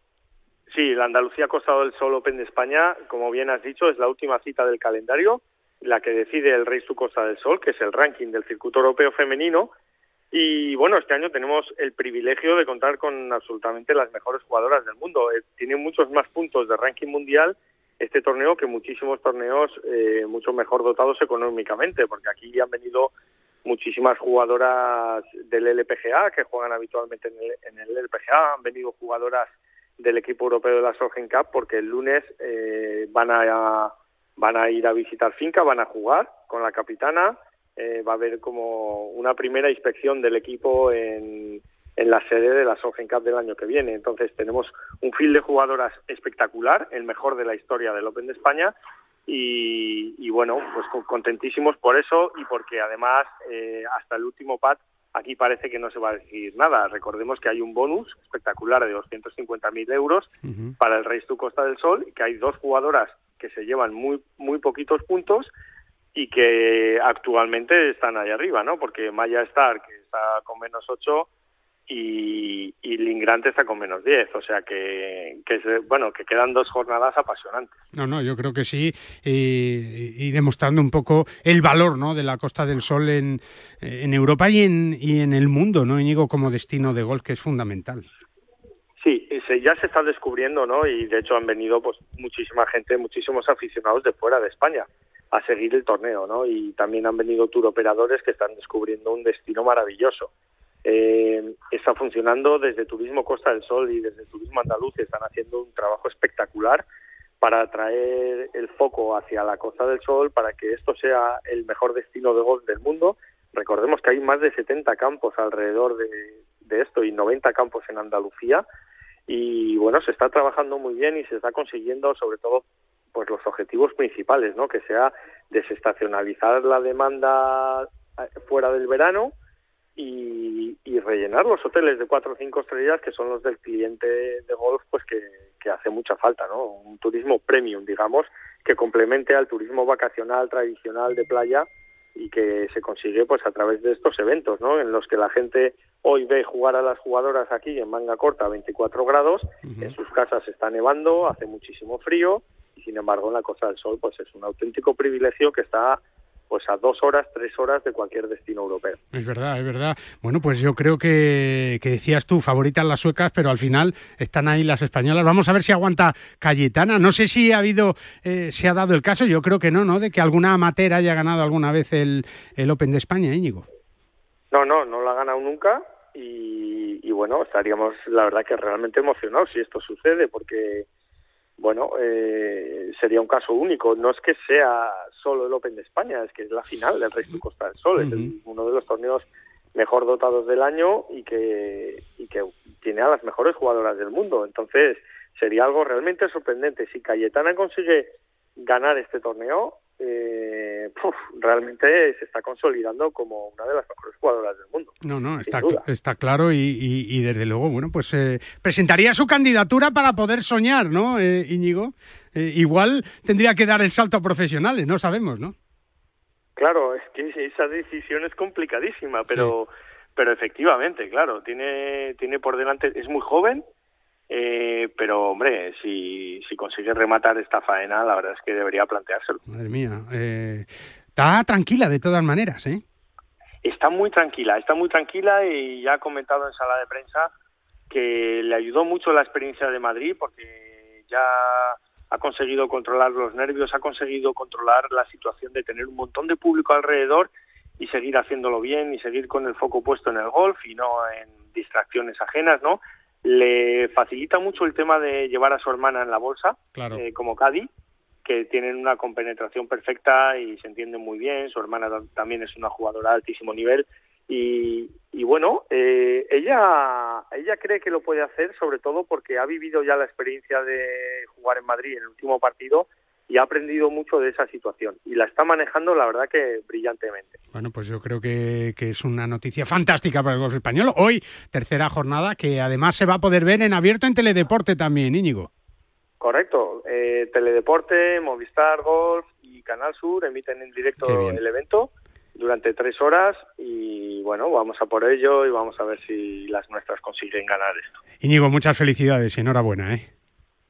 [SPEAKER 11] Sí, la Andalucía Costa del Sol Open de España, como bien has dicho, es la última cita del calendario, la que decide el Race to Costa del Sol, que es el ranking del circuito europeo femenino, Y bueno, este año tenemos el privilegio de contar con absolutamente las mejores jugadoras del mundo. Eh, tiene muchos más puntos de ranking mundial este torneo que muchísimos torneos eh, mucho mejor dotados económicamente, porque aquí han venido muchísimas jugadoras del LPGA que juegan habitualmente en el, en el LPGA, han venido jugadoras del equipo europeo de la Solheim Cup porque el lunes eh, van a van a ir a visitar finca, van a jugar con la capitana, eh, va a haber como una primera inspección del equipo en, en la sede de la Solheim Cup del año que viene. Entonces tenemos un fil de jugadoras espectacular, el mejor de la historia del Open de España y, y bueno, pues contentísimos por eso y porque además eh, hasta el último pad aquí parece que no se va a decir nada. Recordemos que hay un bonus espectacular de 250.000 euros para el Race to Costa del Sol y que hay dos jugadoras que se llevan muy muy poquitos puntos y que actualmente están ahí arriba, ¿no? Porque Maya Star, que está con menos 8, y, y Lingrante está con menos 10, o sea que, que bueno, que quedan dos jornadas apasionantes.
[SPEAKER 2] No, no, yo creo que sí, y, y demostrando un poco el valor ¿no? de la Costa del Sol en, en Europa y en, y en el mundo, ¿no, Íñigo, como destino de golf, que es fundamental.
[SPEAKER 11] Sí, se, ya se está descubriendo, ¿no? Y de hecho han venido pues muchísima gente, muchísimos aficionados de fuera de España a seguir el torneo, ¿no? Y también han venido tour operadores que están descubriendo un destino maravilloso. Eh, está funcionando desde Turismo Costa del Sol y desde Turismo Andaluz, están haciendo un trabajo espectacular para traer el foco hacia la Costa del Sol, para que esto sea el mejor destino de golf del mundo. Recordemos que hay más de 70 campos alrededor de, de esto y 90 campos en Andalucía, y bueno, se está trabajando muy bien y se está consiguiendo sobre todo pues los objetivos principales, ¿no? Que sea desestacionalizar la demanda eh, fuera del verano y, y rellenar los hoteles de cuatro o cinco estrellas que son los del cliente de golf, pues que, que hace mucha falta, ¿no? Un turismo premium, digamos, que complemente al turismo vacacional tradicional de playa y que se consigue pues a través de estos eventos, ¿no? En los que la gente hoy ve jugar a las jugadoras aquí en manga corta a 24 grados, en sus casas está nevando, hace muchísimo frío y sin embargo en la Costa del Sol pues es un auténtico privilegio que está pues a dos horas, tres horas de cualquier destino europeo.
[SPEAKER 2] Es verdad, es verdad. Bueno, pues yo creo que, que decías tú, favoritas las suecas, pero al final están ahí las españolas. Vamos a ver si aguanta Cayetana. No sé si ha habido, eh, se ha dado el caso, yo creo que no, ¿no? De que alguna amateur haya ganado alguna vez el, el Open de España, Íñigo.
[SPEAKER 11] No, no, no la ha ganado nunca y, y bueno, estaríamos la verdad que realmente emocionados si esto sucede porque bueno, eh, sería un caso único. No es que sea solo el Open de España, es que es la final del Race to Costa del Sol, es uno de los torneos mejor dotados del año y que, y que tiene a las mejores jugadoras del mundo. Entonces, sería algo realmente sorprendente. Si Cayetana consigue ganar este torneo, eh, puf, realmente se está consolidando como una de las mejores jugadoras del mundo.
[SPEAKER 2] No, no, está, está claro y, y- y desde luego, bueno, pues eh, presentaría su candidatura para poder soñar, ¿no, eh, Íñigo? Eh, igual tendría que dar el salto a profesionales, no sabemos, ¿no?
[SPEAKER 11] Claro, es que esa decisión es complicadísima, pero pero efectivamente, claro, tiene tiene por delante es muy joven, eh, pero hombre, si si consigue rematar esta faena, la verdad es que debería planteárselo.
[SPEAKER 2] Madre mía. eh, está tranquila de todas maneras, ¿eh?
[SPEAKER 11] Está muy tranquila, está muy tranquila y ya ha comentado en sala de prensa que le ayudó mucho la experiencia de Madrid porque ya ha conseguido controlar los nervios, ha conseguido controlar la situación de tener un montón de público alrededor y seguir haciéndolo bien y seguir con el foco puesto en el golf y no en distracciones ajenas, ¿no? Le facilita mucho el tema de llevar a su hermana en la bolsa
[SPEAKER 2] Claro.
[SPEAKER 11] eh, como Caddy, que tienen una compenetración perfecta y se entienden muy bien. Su hermana tam- también es una jugadora de altísimo nivel. Y, y bueno, eh, ella, ella cree que lo puede hacer, sobre todo porque ha vivido ya la experiencia de jugar en Madrid en el último partido y ha aprendido mucho de esa situación. Y la está manejando, la verdad, que brillantemente.
[SPEAKER 2] Bueno, pues yo creo que, que es una noticia fantástica para el golf español. Hoy, tercera jornada, que además se va a poder ver en abierto en Teledeporte también, Íñigo.
[SPEAKER 11] Correcto. Eh, Teledeporte, Movistar Golf y Canal Sur emiten en directo el evento durante tres horas y bueno, vamos a por ello y vamos a ver si las nuestras consiguen ganar esto.
[SPEAKER 2] Íñigo, muchas felicidades y enhorabuena, ¿eh?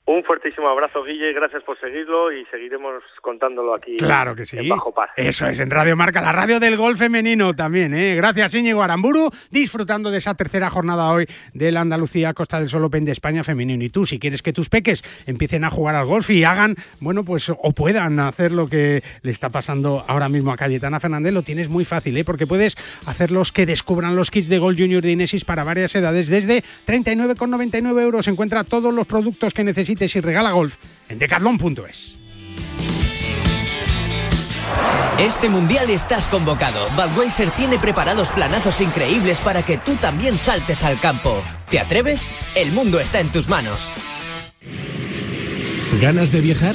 [SPEAKER 11] Un fuertísimo abrazo, Guille, gracias por seguirlo y seguiremos contándolo aquí
[SPEAKER 2] Claro que sí.
[SPEAKER 11] en Bajo Par.
[SPEAKER 2] Eso es, en Radio Marca, la radio del gol femenino también. ¿eh? Gracias, Íñigo Aramburu, disfrutando de esa tercera jornada hoy del Andalucía Costa del Sol Open de España femenino. Y tú, si quieres que tus peques empiecen a jugar al golf y hagan, bueno, pues o puedan hacer lo que le está pasando ahora mismo a Cayetana Fernández, lo tienes muy fácil, ¿eh? porque puedes hacerlos que descubran los kits de Golf Junior de Inesis para varias edades desde 39,99 euros. Encuentra todos los productos que y regala golf en decathlon.es.
[SPEAKER 3] Este mundial estás convocado. Budweiser tiene preparados planazos increíbles para que tú también saltes al campo. ¿Te atreves? El mundo está en tus manos.
[SPEAKER 13] ¿Ganas de viajar?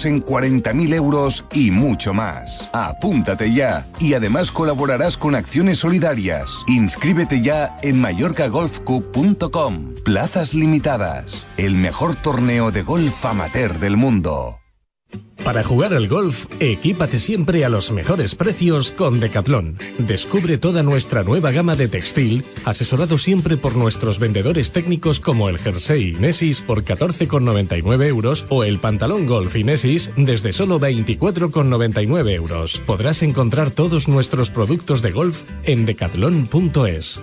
[SPEAKER 6] en 40.000 euros y mucho más. Apúntate ya y además colaborarás con acciones solidarias. Inscríbete ya en mallorcagolfcup.com. Plazas limitadas. El mejor torneo de golf amateur del mundo.
[SPEAKER 13] Para jugar al golf, equípate siempre a los mejores precios con Decathlon. Descubre toda nuestra nueva gama de textil, asesorado siempre por nuestros vendedores técnicos como el jersey Inesis por 14,99 euros o el pantalón golf Inesis desde solo 24,99 euros. Podrás encontrar todos nuestros productos de golf en decathlon.es.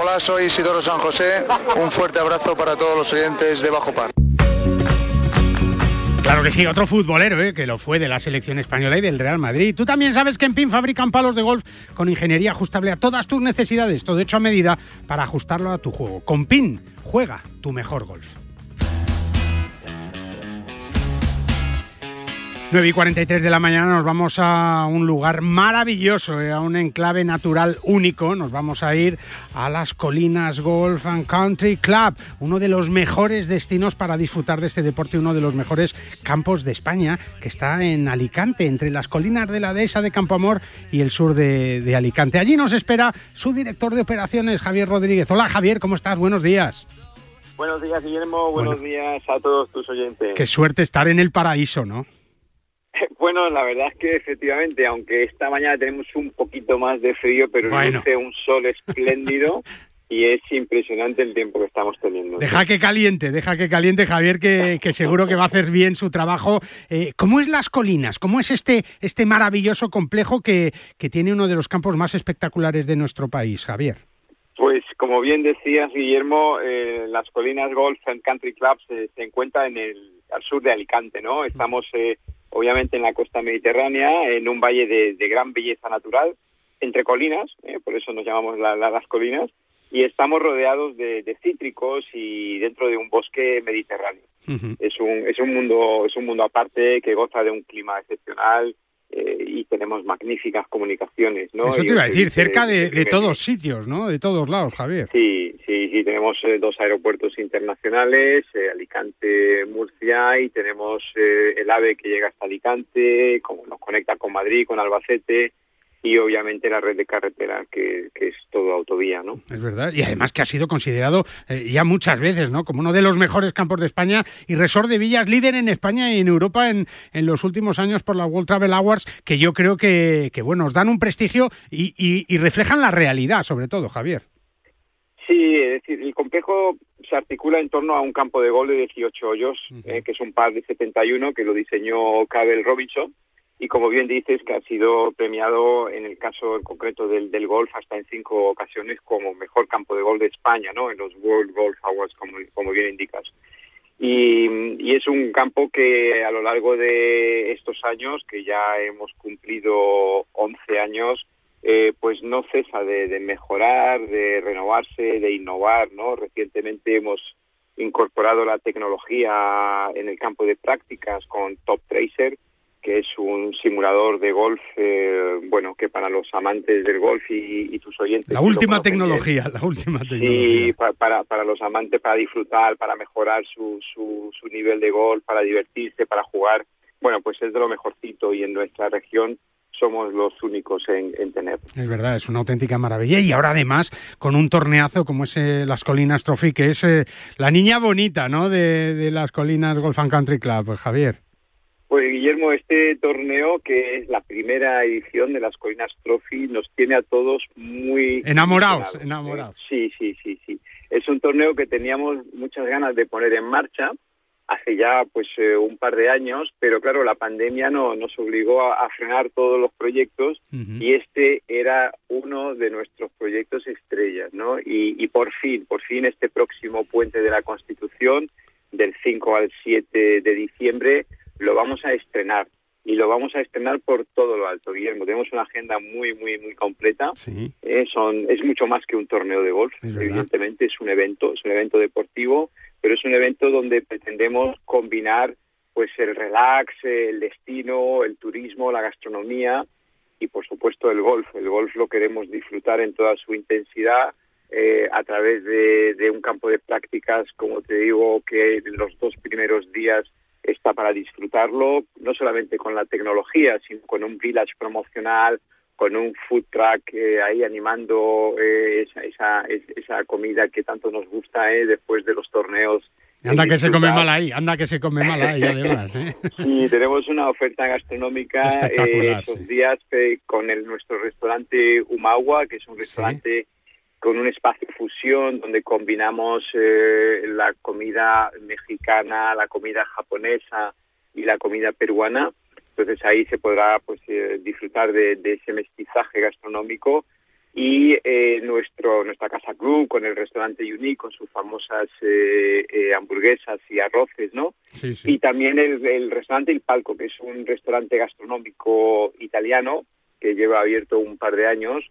[SPEAKER 14] Hola, soy Isidoro San José. Un fuerte abrazo para todos los oyentes de Bajo Par.
[SPEAKER 2] Claro que sí, otro futbolero, ¿eh? que lo fue de la selección española y del Real Madrid. Tú también sabes que en PIN fabrican palos de golf con ingeniería ajustable a todas tus necesidades, todo hecho a medida para ajustarlo a tu juego. Con PIN, juega tu mejor golf. 9 y 43 de la mañana nos vamos a un lugar maravilloso, eh, a un enclave natural único. Nos vamos a ir a las Colinas Golf and Country Club, uno de los mejores destinos para disfrutar de este deporte, uno de los mejores campos de España, que está en Alicante, entre las colinas de la dehesa de Campoamor y el sur de, de Alicante. Allí nos espera su director de operaciones, Javier Rodríguez. Hola Javier, ¿cómo estás? Buenos días.
[SPEAKER 15] Buenos días, Guillermo. Buenos días a todos tus oyentes.
[SPEAKER 2] Qué suerte estar en el paraíso, ¿no?
[SPEAKER 15] Bueno, la verdad es que efectivamente, aunque esta mañana tenemos un poquito más de frío, pero
[SPEAKER 2] Bueno.
[SPEAKER 15] luce un sol espléndido y es impresionante el tiempo que estamos teniendo.
[SPEAKER 2] Deja que caliente, deja que caliente Javier, que, que seguro que va a hacer bien su trabajo. Eh, ¿Cómo es Las Colinas? ¿Cómo es este, este maravilloso complejo que, que tiene uno de los campos más espectaculares de nuestro país, Javier?
[SPEAKER 15] Pues como bien decías, Guillermo, eh, las Colinas Golf and Country Club se, se encuentra en el al sur de Alicante, ¿no? Estamos eh, obviamente en la costa mediterránea, en un valle de, gran belleza natural, entre colinas, ¿eh? por eso nos llamamos las colinas, y estamos rodeados de, cítricos y dentro de un bosque mediterráneo. Es un es un mundo es un mundo aparte que goza de un clima excepcional eh, y tenemos magníficas comunicaciones, ¿no?
[SPEAKER 2] Eso te iba a decir, cerca de, de, todos sitios, ¿no? De todos lados, Javier.
[SPEAKER 15] Sí, sí, tenemos eh, dos aeropuertos internacionales, eh, Alicante, Murcia, y tenemos el AVE que llega hasta Alicante, como nos conecta con Madrid, con Albacete, y obviamente la red de carretera, que, es todo autovía, ¿no?
[SPEAKER 2] Es verdad, y además que ha sido considerado eh, ya muchas veces, ¿no? Como uno de los mejores campos de España y Resort de Villas líder en España y en Europa en, en los últimos años por la World Travel Awards, que yo creo que, que bueno, os dan un prestigio y, y, reflejan la realidad, sobre todo, Javier.
[SPEAKER 15] Sí, es decir, el complejo se articula en torno a un campo de gol de 18 hoyos, eh, que es un par de 71 que lo diseñó Cabell Robinson y como bien dices que ha sido premiado en el caso en concreto del, del golf hasta en cinco ocasiones como mejor campo de golf de España, ¿no? En los World Golf Awards, como, como bien indicas. Y, y, es un campo que a lo largo de estos años, que ya hemos cumplido 11 años, eh, pues no cesa de, de, mejorar, de renovarse, de innovar, ¿no? Recientemente hemos incorporado la tecnología en el campo de prácticas con Top Tracer, que es un simulador de golf, eh, bueno, que para los amantes del golf y, tus oyentes...
[SPEAKER 2] La última tecnología, la última tecnología.
[SPEAKER 15] Sí, para, para, los amantes, para disfrutar, para mejorar su, su, su nivel de golf, para divertirse, para jugar. Bueno, pues es de lo mejorcito y en nuestra región somos los únicos en, en tener.
[SPEAKER 2] Es verdad, es una auténtica maravilla. Y ahora además con un torneazo como es eh, las Colinas Trophy, que es eh, la niña bonita, ¿no? De, de las Colinas Golf and Country Club, Javier.
[SPEAKER 15] Pues Guillermo, este torneo, que es la primera edición de las Colinas Trophy, nos tiene a todos muy...
[SPEAKER 2] Enamorados, enamorados.
[SPEAKER 15] Sí, sí, sí, sí. Es un torneo que teníamos muchas ganas de poner en marcha hace ya pues eh, un par de años, pero claro, la pandemia no, nos obligó a, frenar todos los proyectos y este era uno de nuestros proyectos estrellas, ¿no? Y, y por fin, por fin este próximo puente de la Constitución, del 5 al 7 de diciembre, lo vamos a estrenar y lo vamos a estrenar por todo lo alto, Guillermo. Tenemos una agenda muy, muy, muy completa. Eh, son, es mucho más que un torneo de golf, evidentemente es un evento, es un evento deportivo, pero es un evento donde pretendemos combinar pues el relax, el destino, el turismo, la gastronomía y por supuesto el golf. El golf lo queremos disfrutar en toda su intensidad eh, a través de, de un campo de prácticas, como te digo, que en los dos primeros días está para disfrutarlo, no solamente con la tecnología, sino con un village promocional, con un food truck eh, ahí animando eh, esa, esa, esa, comida que tanto nos gusta eh, después de los torneos.
[SPEAKER 2] Anda que se come mal ahí, anda que se come mal ahí además. ¿eh?
[SPEAKER 15] Sí, tenemos una oferta gastronómica esos días con el, nuestro restaurante Umagua, que es un restaurante con un espacio fusión donde combinamos eh, la comida mexicana, la comida japonesa y la comida peruana. Entonces ahí se podrá pues eh, disfrutar de, ese mestizaje gastronómico y eh, nuestro nuestra casa club con el restaurante Unique con sus famosas hamburguesas y arroces, ¿no? Y también el, el restaurante El Palco, que es un restaurante gastronómico italiano que lleva abierto un par de años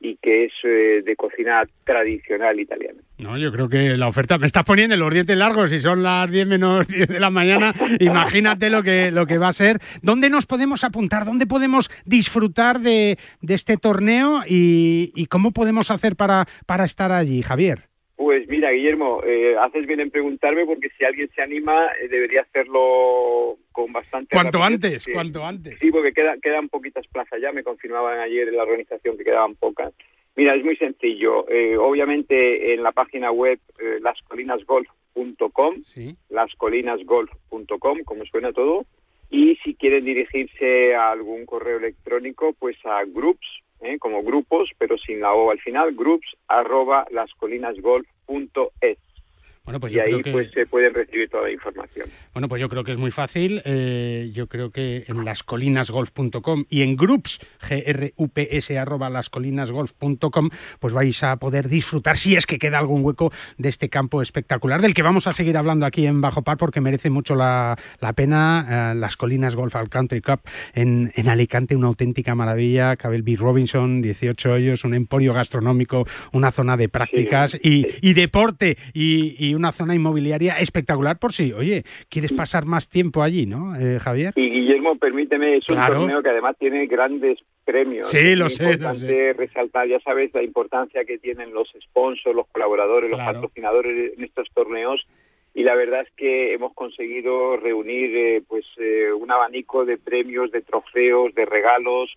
[SPEAKER 15] y que es eh, de cocina tradicional italiana.
[SPEAKER 2] No, yo creo que la oferta me estás poniendo los dientes largos y son las 10 menos 10 de la mañana. Imagínate lo que, lo que va a ser. ¿Dónde nos podemos apuntar? ¿Dónde podemos disfrutar de, de este torneo y, y, cómo podemos hacer para, para estar allí, Javier?
[SPEAKER 15] Pues mira, Guillermo, eh, haces bien en preguntarme porque si alguien se anima eh, debería hacerlo con bastante.
[SPEAKER 2] Cuanto antes, cuanto antes.
[SPEAKER 15] Sí, porque quedan poquitas plazas ya. Me confirmaban ayer en la organización que quedaban pocas. Mira, es muy sencillo. Eh, obviamente en la página web lascolinasgolf.com, lascolinasgolf.com, como suena todo. Y si quieren dirigirse a algún correo electrónico, pues a groups ¿eh? como grupos, pero sin la O al final, groups arroba lascolinasgolf.es.
[SPEAKER 2] Bueno, pues
[SPEAKER 15] y ahí
[SPEAKER 2] que-
[SPEAKER 15] pues se pueden recibir toda la información.
[SPEAKER 2] Bueno, pues yo creo que es muy fácil. Eh, yo creo que en lascolinasgolf.com y en groups, G-R-U-P-S, arroba lascolinasgolf.com, pues vais a poder disfrutar, si es que queda algún hueco, de este campo espectacular, del que vamos a seguir hablando aquí en Bajo Par, porque merece mucho la, la pena. Eh, las Colinas Golf al Country Club en, en Alicante, una auténtica maravilla. Cabel B. Robinson, 18 hoyos, un emporio gastronómico, una zona de prácticas y, y deporte y, y una zona inmobiliaria espectacular por si, oye, quieres pasar más tiempo allí, ¿no, eh, Javier?
[SPEAKER 15] Y Guillermo, permíteme, es un
[SPEAKER 2] Claro.
[SPEAKER 15] torneo que además tiene grandes premios.
[SPEAKER 2] Sí, lo sé, lo
[SPEAKER 15] importante resaltar, ya sabes, la importancia que tienen los sponsors, los colaboradores, los patrocinadores en estos torneos. Y la verdad es que hemos conseguido reunir eh, pues eh, un abanico de premios, de trofeos, de regalos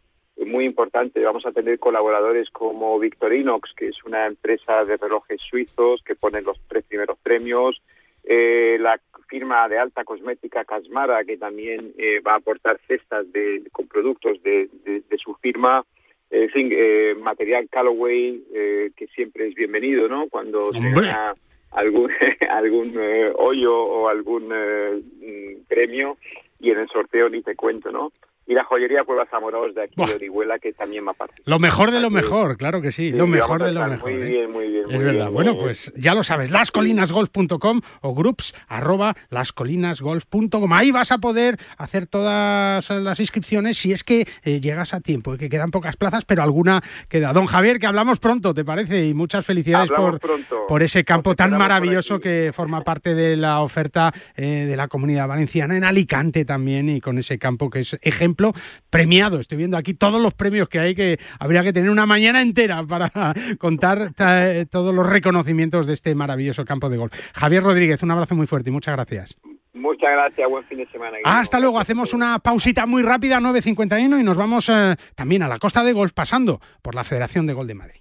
[SPEAKER 15] muy importante. Vamos a tener colaboradores como Victorinox, que es una empresa de relojes suizos que pone los tres primeros premios. Eh, la firma de alta cosmética Casmara, que también eh, va a aportar cestas de, con productos de, de- de su firma. En fin, eh, material Callaway, eh, que siempre es bienvenido, ¿no? Cuando se gana algún, algún eh, hoyo o algún eh, mm, premio. Y en el sorteo ni te cuento, ¿no? Y la joyería Cuevas Amorós de aquí de Orihuela, que también va a.
[SPEAKER 2] Lo mejor de lo mejor, claro que sí,
[SPEAKER 15] Sí,
[SPEAKER 2] lo mejor de lo mejor.
[SPEAKER 15] Muy
[SPEAKER 2] ¿eh?
[SPEAKER 15] bien, muy bien.
[SPEAKER 2] Es
[SPEAKER 15] muy
[SPEAKER 2] verdad.
[SPEAKER 15] bien,
[SPEAKER 2] Bueno,
[SPEAKER 15] eh,
[SPEAKER 2] pues ya lo sabes, lascolinasgolf.com o groups arroba lascolinasgolf.com. Ahí vas a poder hacer todas las inscripciones si es que eh, llegas a tiempo, que quedan pocas plazas, pero alguna queda. Don Javier, que hablamos pronto, ¿te parece? Y muchas felicidades
[SPEAKER 15] Hablamos
[SPEAKER 2] por,
[SPEAKER 15] pronto.
[SPEAKER 2] por ese campo tan maravilloso que forma parte de la oferta eh, de la comunidad valenciana en Alicante también y con ese campo que es ejemplo premiado. Estoy viendo aquí todos los premios que hay que habría que tener una mañana entera para contar ta- todos los reconocimientos de este maravilloso campo de golf. Javier Rodríguez, un abrazo muy fuerte y muchas gracias.
[SPEAKER 15] Muchas gracias, buen fin de semana. Guillermo.
[SPEAKER 2] Hasta luego, hacemos una pausita muy rápida, 9.51, y nos vamos eh, también a la costa de golf pasando por la Federación de Golf de Madrid.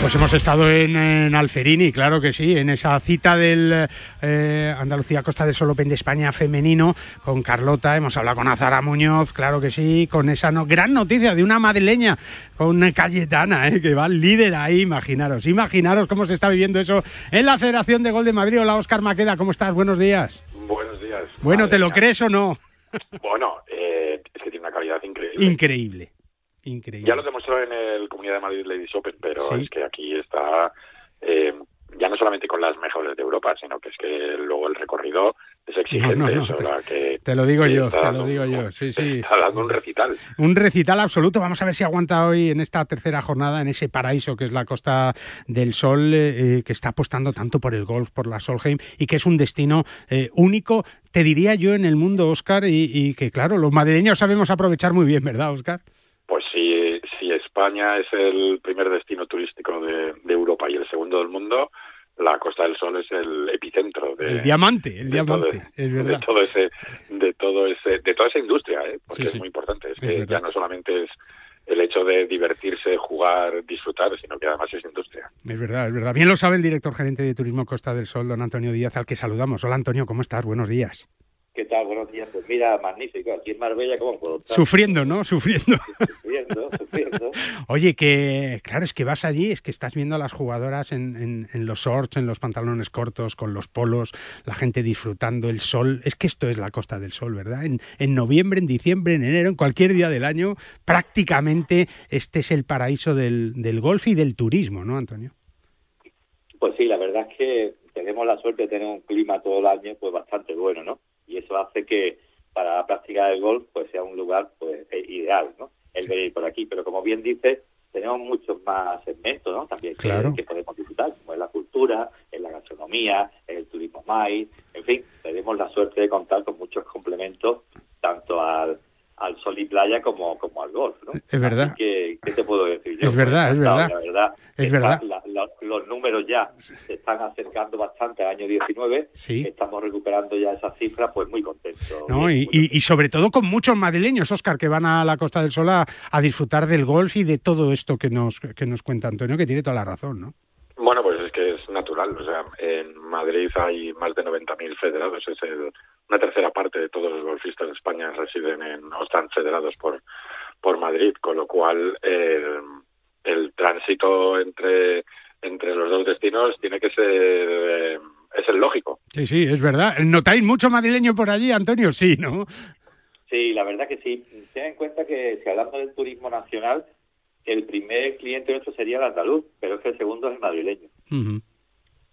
[SPEAKER 2] Pues hemos estado en, en Alferini, claro que sí, en esa cita del eh, Andalucía Costa del Sol Open de España femenino con Carlota, hemos hablado con Azara Muñoz, claro que sí, con esa no- gran noticia de una madrileña, con Cayetana, eh, que va líder ahí, imaginaros, imaginaros cómo se está viviendo eso en la Federación de Gol de Madrid. Hola Óscar Maqueda, ¿cómo estás? Buenos días.
[SPEAKER 5] Buenos días.
[SPEAKER 2] Bueno, ¿te lo crees o no?
[SPEAKER 16] Bueno, eh, es que tiene una calidad increíble.
[SPEAKER 2] Increíble. Increíble.
[SPEAKER 16] Ya lo demostró en el Comunidad de Madrid Ladies Open, pero es que aquí está eh, ya no solamente con las mejores de Europa, sino que es que luego el recorrido es exigente.
[SPEAKER 2] No, no, no,
[SPEAKER 16] o sea,
[SPEAKER 2] te-
[SPEAKER 16] que
[SPEAKER 2] Te lo digo
[SPEAKER 16] que
[SPEAKER 2] yo, te lo digo
[SPEAKER 16] un-
[SPEAKER 2] yo. Sí, sí.
[SPEAKER 16] Está dando un recital.
[SPEAKER 2] Un recital absoluto. Vamos a ver si aguanta hoy en esta tercera jornada, en ese paraíso que es la Costa del Sol, eh, eh, que está apostando tanto por el golf, por la Solheim, y que es un destino eh, único, te diría yo, en el mundo, Oscar, y, y que, claro, los madrileños sabemos aprovechar muy bien, ¿verdad, Oscar?
[SPEAKER 16] Pues si, si España es el primer destino turístico de, de Europa y el segundo del mundo, la Costa del Sol es el epicentro de,
[SPEAKER 2] El diamante, el
[SPEAKER 16] de todo-
[SPEAKER 2] diamante, es
[SPEAKER 16] de
[SPEAKER 2] verdad.
[SPEAKER 16] todo ese, de todo ese, de toda esa industria, ¿eh? porque
[SPEAKER 2] Sí,
[SPEAKER 16] es muy importante. Es
[SPEAKER 2] Es
[SPEAKER 16] que ya no solamente es el hecho de divertirse, jugar, disfrutar, sino que además es industria.
[SPEAKER 2] Es verdad, es verdad. Bien lo sabe el director gerente de Turismo Costa del Sol, don Antonio Díaz, al que saludamos. Hola, Antonio, ¿cómo estás? Buenos días.
[SPEAKER 17] ¿Qué tal? Buenos días. Pues mira, magnífico. Aquí en Marbella, ¿cómo puedo estar?
[SPEAKER 2] Sufriendo, ¿no? Sufriendo.
[SPEAKER 17] Sufriendo, sufriendo.
[SPEAKER 2] Oye, que claro, es que vas allí, es que estás viendo a las jugadoras en, en- en los shorts, en los pantalones cortos, con los polos, la gente disfrutando el sol. Es que esto es la Costa del Sol, ¿verdad? En, en noviembre, en diciembre, en enero, en cualquier día del año, prácticamente este es el paraíso del, del golf y del turismo, ¿no, Antonio?
[SPEAKER 17] Pues sí, la verdad es que tenemos la suerte de tener un clima todo el año pues bastante bueno, ¿no? Y eso hace que para practicar el golf pues sea un lugar pues eh, ideal, ¿no? El venir por aquí. Pero como bien dices, tenemos muchos más segmentos, ¿no? También que,
[SPEAKER 2] Claro.
[SPEAKER 17] que podemos disfrutar, como es la cultura, en la gastronomía, el turismo MAI, en fin, tenemos la suerte de contar con muchos complementos tanto al, al sol y playa como, como al golf, ¿no?
[SPEAKER 2] Es verdad.
[SPEAKER 17] Que, ¿qué te puedo decir yo?
[SPEAKER 2] Es verdad, es verdad.
[SPEAKER 17] La verdad
[SPEAKER 2] Es
[SPEAKER 17] está-
[SPEAKER 2] verdad.
[SPEAKER 17] la- la- los números ya se están acercando bastante al año 19.
[SPEAKER 2] Sí.
[SPEAKER 17] Estamos recuperando ya esas cifras, pues muy contentos.
[SPEAKER 2] ¿no? Y, y- y sobre todo con muchos madrileños, Oscar, que van a la Costa del Sol a, a disfrutar del golf y de todo esto que nos, que nos cuenta Antonio, que tiene toda la razón, ¿no?
[SPEAKER 16] Bueno, pues es que es natural. O sea, en Madrid hay más de 90.000 federados. Es el- una tercera parte de todos los golfistas de España residen en, o están federados por, por Madrid, con lo cual el, el tránsito entre, entre los dos destinos tiene que ser eh, es el lógico.
[SPEAKER 2] Sí, sí, es verdad. ¿Notáis mucho madrileño por allí, Antonio? Sí, ¿no?
[SPEAKER 17] Sí, la verdad que sí. Ten en cuenta que si hablando del turismo nacional, el primer cliente nuestro sería el andaluz, pero es que el segundo es el madrileño.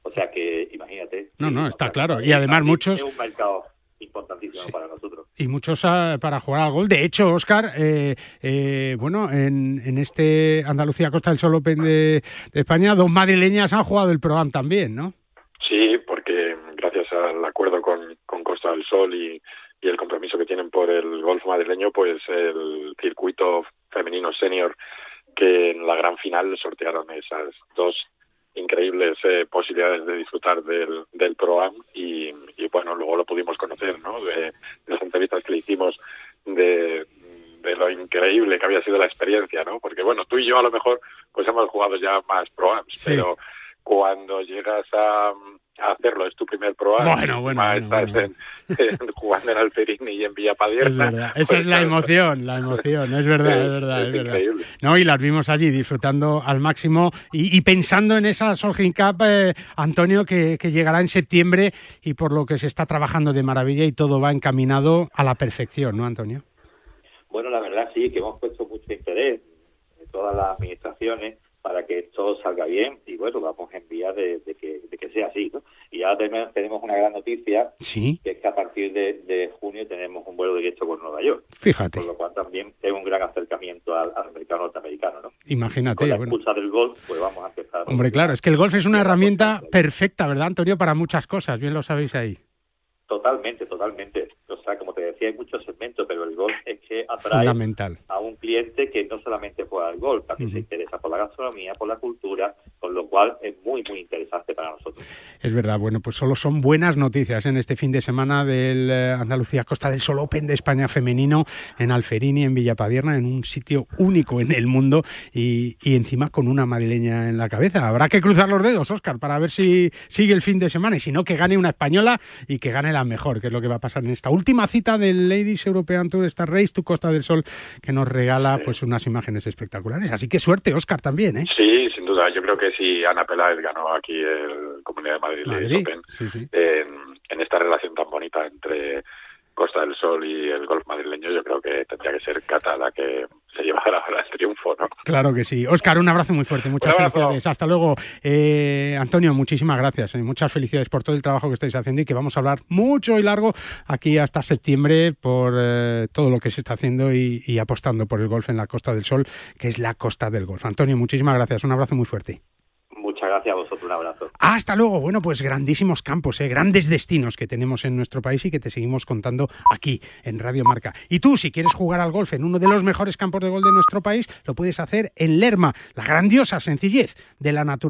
[SPEAKER 17] O sea que imagínate.
[SPEAKER 2] No, no, está
[SPEAKER 17] o sea,
[SPEAKER 2] claro. Y además
[SPEAKER 17] Madrid
[SPEAKER 2] muchos...
[SPEAKER 17] Es un mercado importantísimo para nosotros.
[SPEAKER 2] Y muchos ah, para jugar al gol. De hecho, Oscar, eh, eh, bueno, en, en este Andalucía Costa del Sol Open de, de España, dos madrileñas han jugado el programa también, ¿no?
[SPEAKER 16] Sí, porque gracias al acuerdo con, con Costa del Sol y, y el compromiso que tienen por el golf madrileño, pues el circuito femenino senior que en la gran final sortearon esas dos increíbles eh, posibilidades de disfrutar del, del Pro-Am y, y, bueno, luego lo pudimos conocer, ¿no? De, de las entrevistas que le hicimos de, de lo increíble que había sido la experiencia, ¿no? Porque bueno, tú y yo a lo mejor pues hemos jugado ya más Pro-Ams,
[SPEAKER 2] Sí.
[SPEAKER 16] pero cuando llegas a, a hacerlo, es tu primer Pro-Am,
[SPEAKER 2] Bueno, bueno,
[SPEAKER 16] encima
[SPEAKER 2] bueno,
[SPEAKER 16] estás En, en- jugando en Alcerini y en Villapadierna.
[SPEAKER 2] Es verdad. Esa
[SPEAKER 16] pues,
[SPEAKER 2] es la emoción, la emoción. Es verdad, es
[SPEAKER 16] Es-
[SPEAKER 2] verdad,
[SPEAKER 16] es
[SPEAKER 2] es verdad.
[SPEAKER 16] increíble.
[SPEAKER 2] No, y las vimos allí disfrutando al máximo y, y pensando en esa Solheim Cup, eh, Antonio, que, que llegará en septiembre y por lo que se está trabajando de maravilla y todo va encaminado a la perfección, ¿no, Antonio?
[SPEAKER 17] Bueno, la verdad sí, que hemos puesto mucho interés en todas las administraciones para que esto salga bien y bueno, vamos a enviar de, de que, de que sea así, ¿no? Y ahora tenemos, tenemos una gran noticia,
[SPEAKER 2] Sí.
[SPEAKER 17] que es que a partir de, de junio tenemos un vuelo directo con Nueva York.
[SPEAKER 2] Fíjate.
[SPEAKER 17] Por lo cual también es un gran acercamiento al, al mercado norteamericano, ¿no?
[SPEAKER 2] Imagínate,
[SPEAKER 17] Con la
[SPEAKER 2] bueno.
[SPEAKER 17] del golf, pues vamos a empezar.
[SPEAKER 2] Hombre, claro, es que el golf es una herramienta perfecta, ¿verdad, Antonio? Para muchas cosas, bien lo sabéis ahí.
[SPEAKER 17] Totalmente, totalmente. O sea, como decía, hay muchos segmentos, pero el golf es que atrae a un cliente que no solamente juega al golf, también se interesa por la gastronomía, por la cultura, con lo cual es muy, muy interesante para nosotros.
[SPEAKER 2] Es verdad, bueno, pues solo son buenas noticias en este fin de semana del eh, Andalucía Costa del Sol Open de España femenino en Alferini, en Villapadierna, en un sitio único en el mundo y, y encima con una madrileña en la cabeza. Habrá que cruzar los dedos, Óscar, para ver si sigue el fin de semana y si no, que gane una española y que gane la mejor, que es lo que va a pasar en esta última cita del Ladies European Tour Star Race, tu Costa del Sol, que nos regala pues unas imágenes espectaculares. Así que suerte, Óscar, también, ¿eh?
[SPEAKER 16] Sí, sin duda. Yo creo que si Ana Peláez ganó aquí el Comunidad de Madrid,
[SPEAKER 2] Madrid,
[SPEAKER 16] Open,
[SPEAKER 2] sí, sí.
[SPEAKER 16] en, en esta relación tan bonita entre Costa del Sol y el golf madrileño, yo creo que tendría que ser Cata la que se llevara el triunfo, ¿no?
[SPEAKER 2] Claro que sí. Óscar, un abrazo muy fuerte, muchas felicidades. Hasta luego. Eh, Antonio, muchísimas gracias. Eh, muchas felicidades por todo el trabajo que estáis haciendo y que vamos a hablar mucho y largo aquí hasta septiembre por eh, todo lo que se está haciendo y, y apostando por el golf en la Costa del Sol, que es la Costa del Golf. Antonio, muchísimas gracias. Un abrazo muy fuerte.
[SPEAKER 17] A vosotros, un abrazo.
[SPEAKER 2] Hasta luego. Bueno, pues grandísimos campos, ¿eh? grandes destinos que tenemos en nuestro país y que te seguimos contando aquí en Radio Marca. Y tú, si quieres jugar al golf en uno de los mejores campos de golf de nuestro país, lo puedes hacer en Lerma, la grandiosa sencillez de la naturaleza.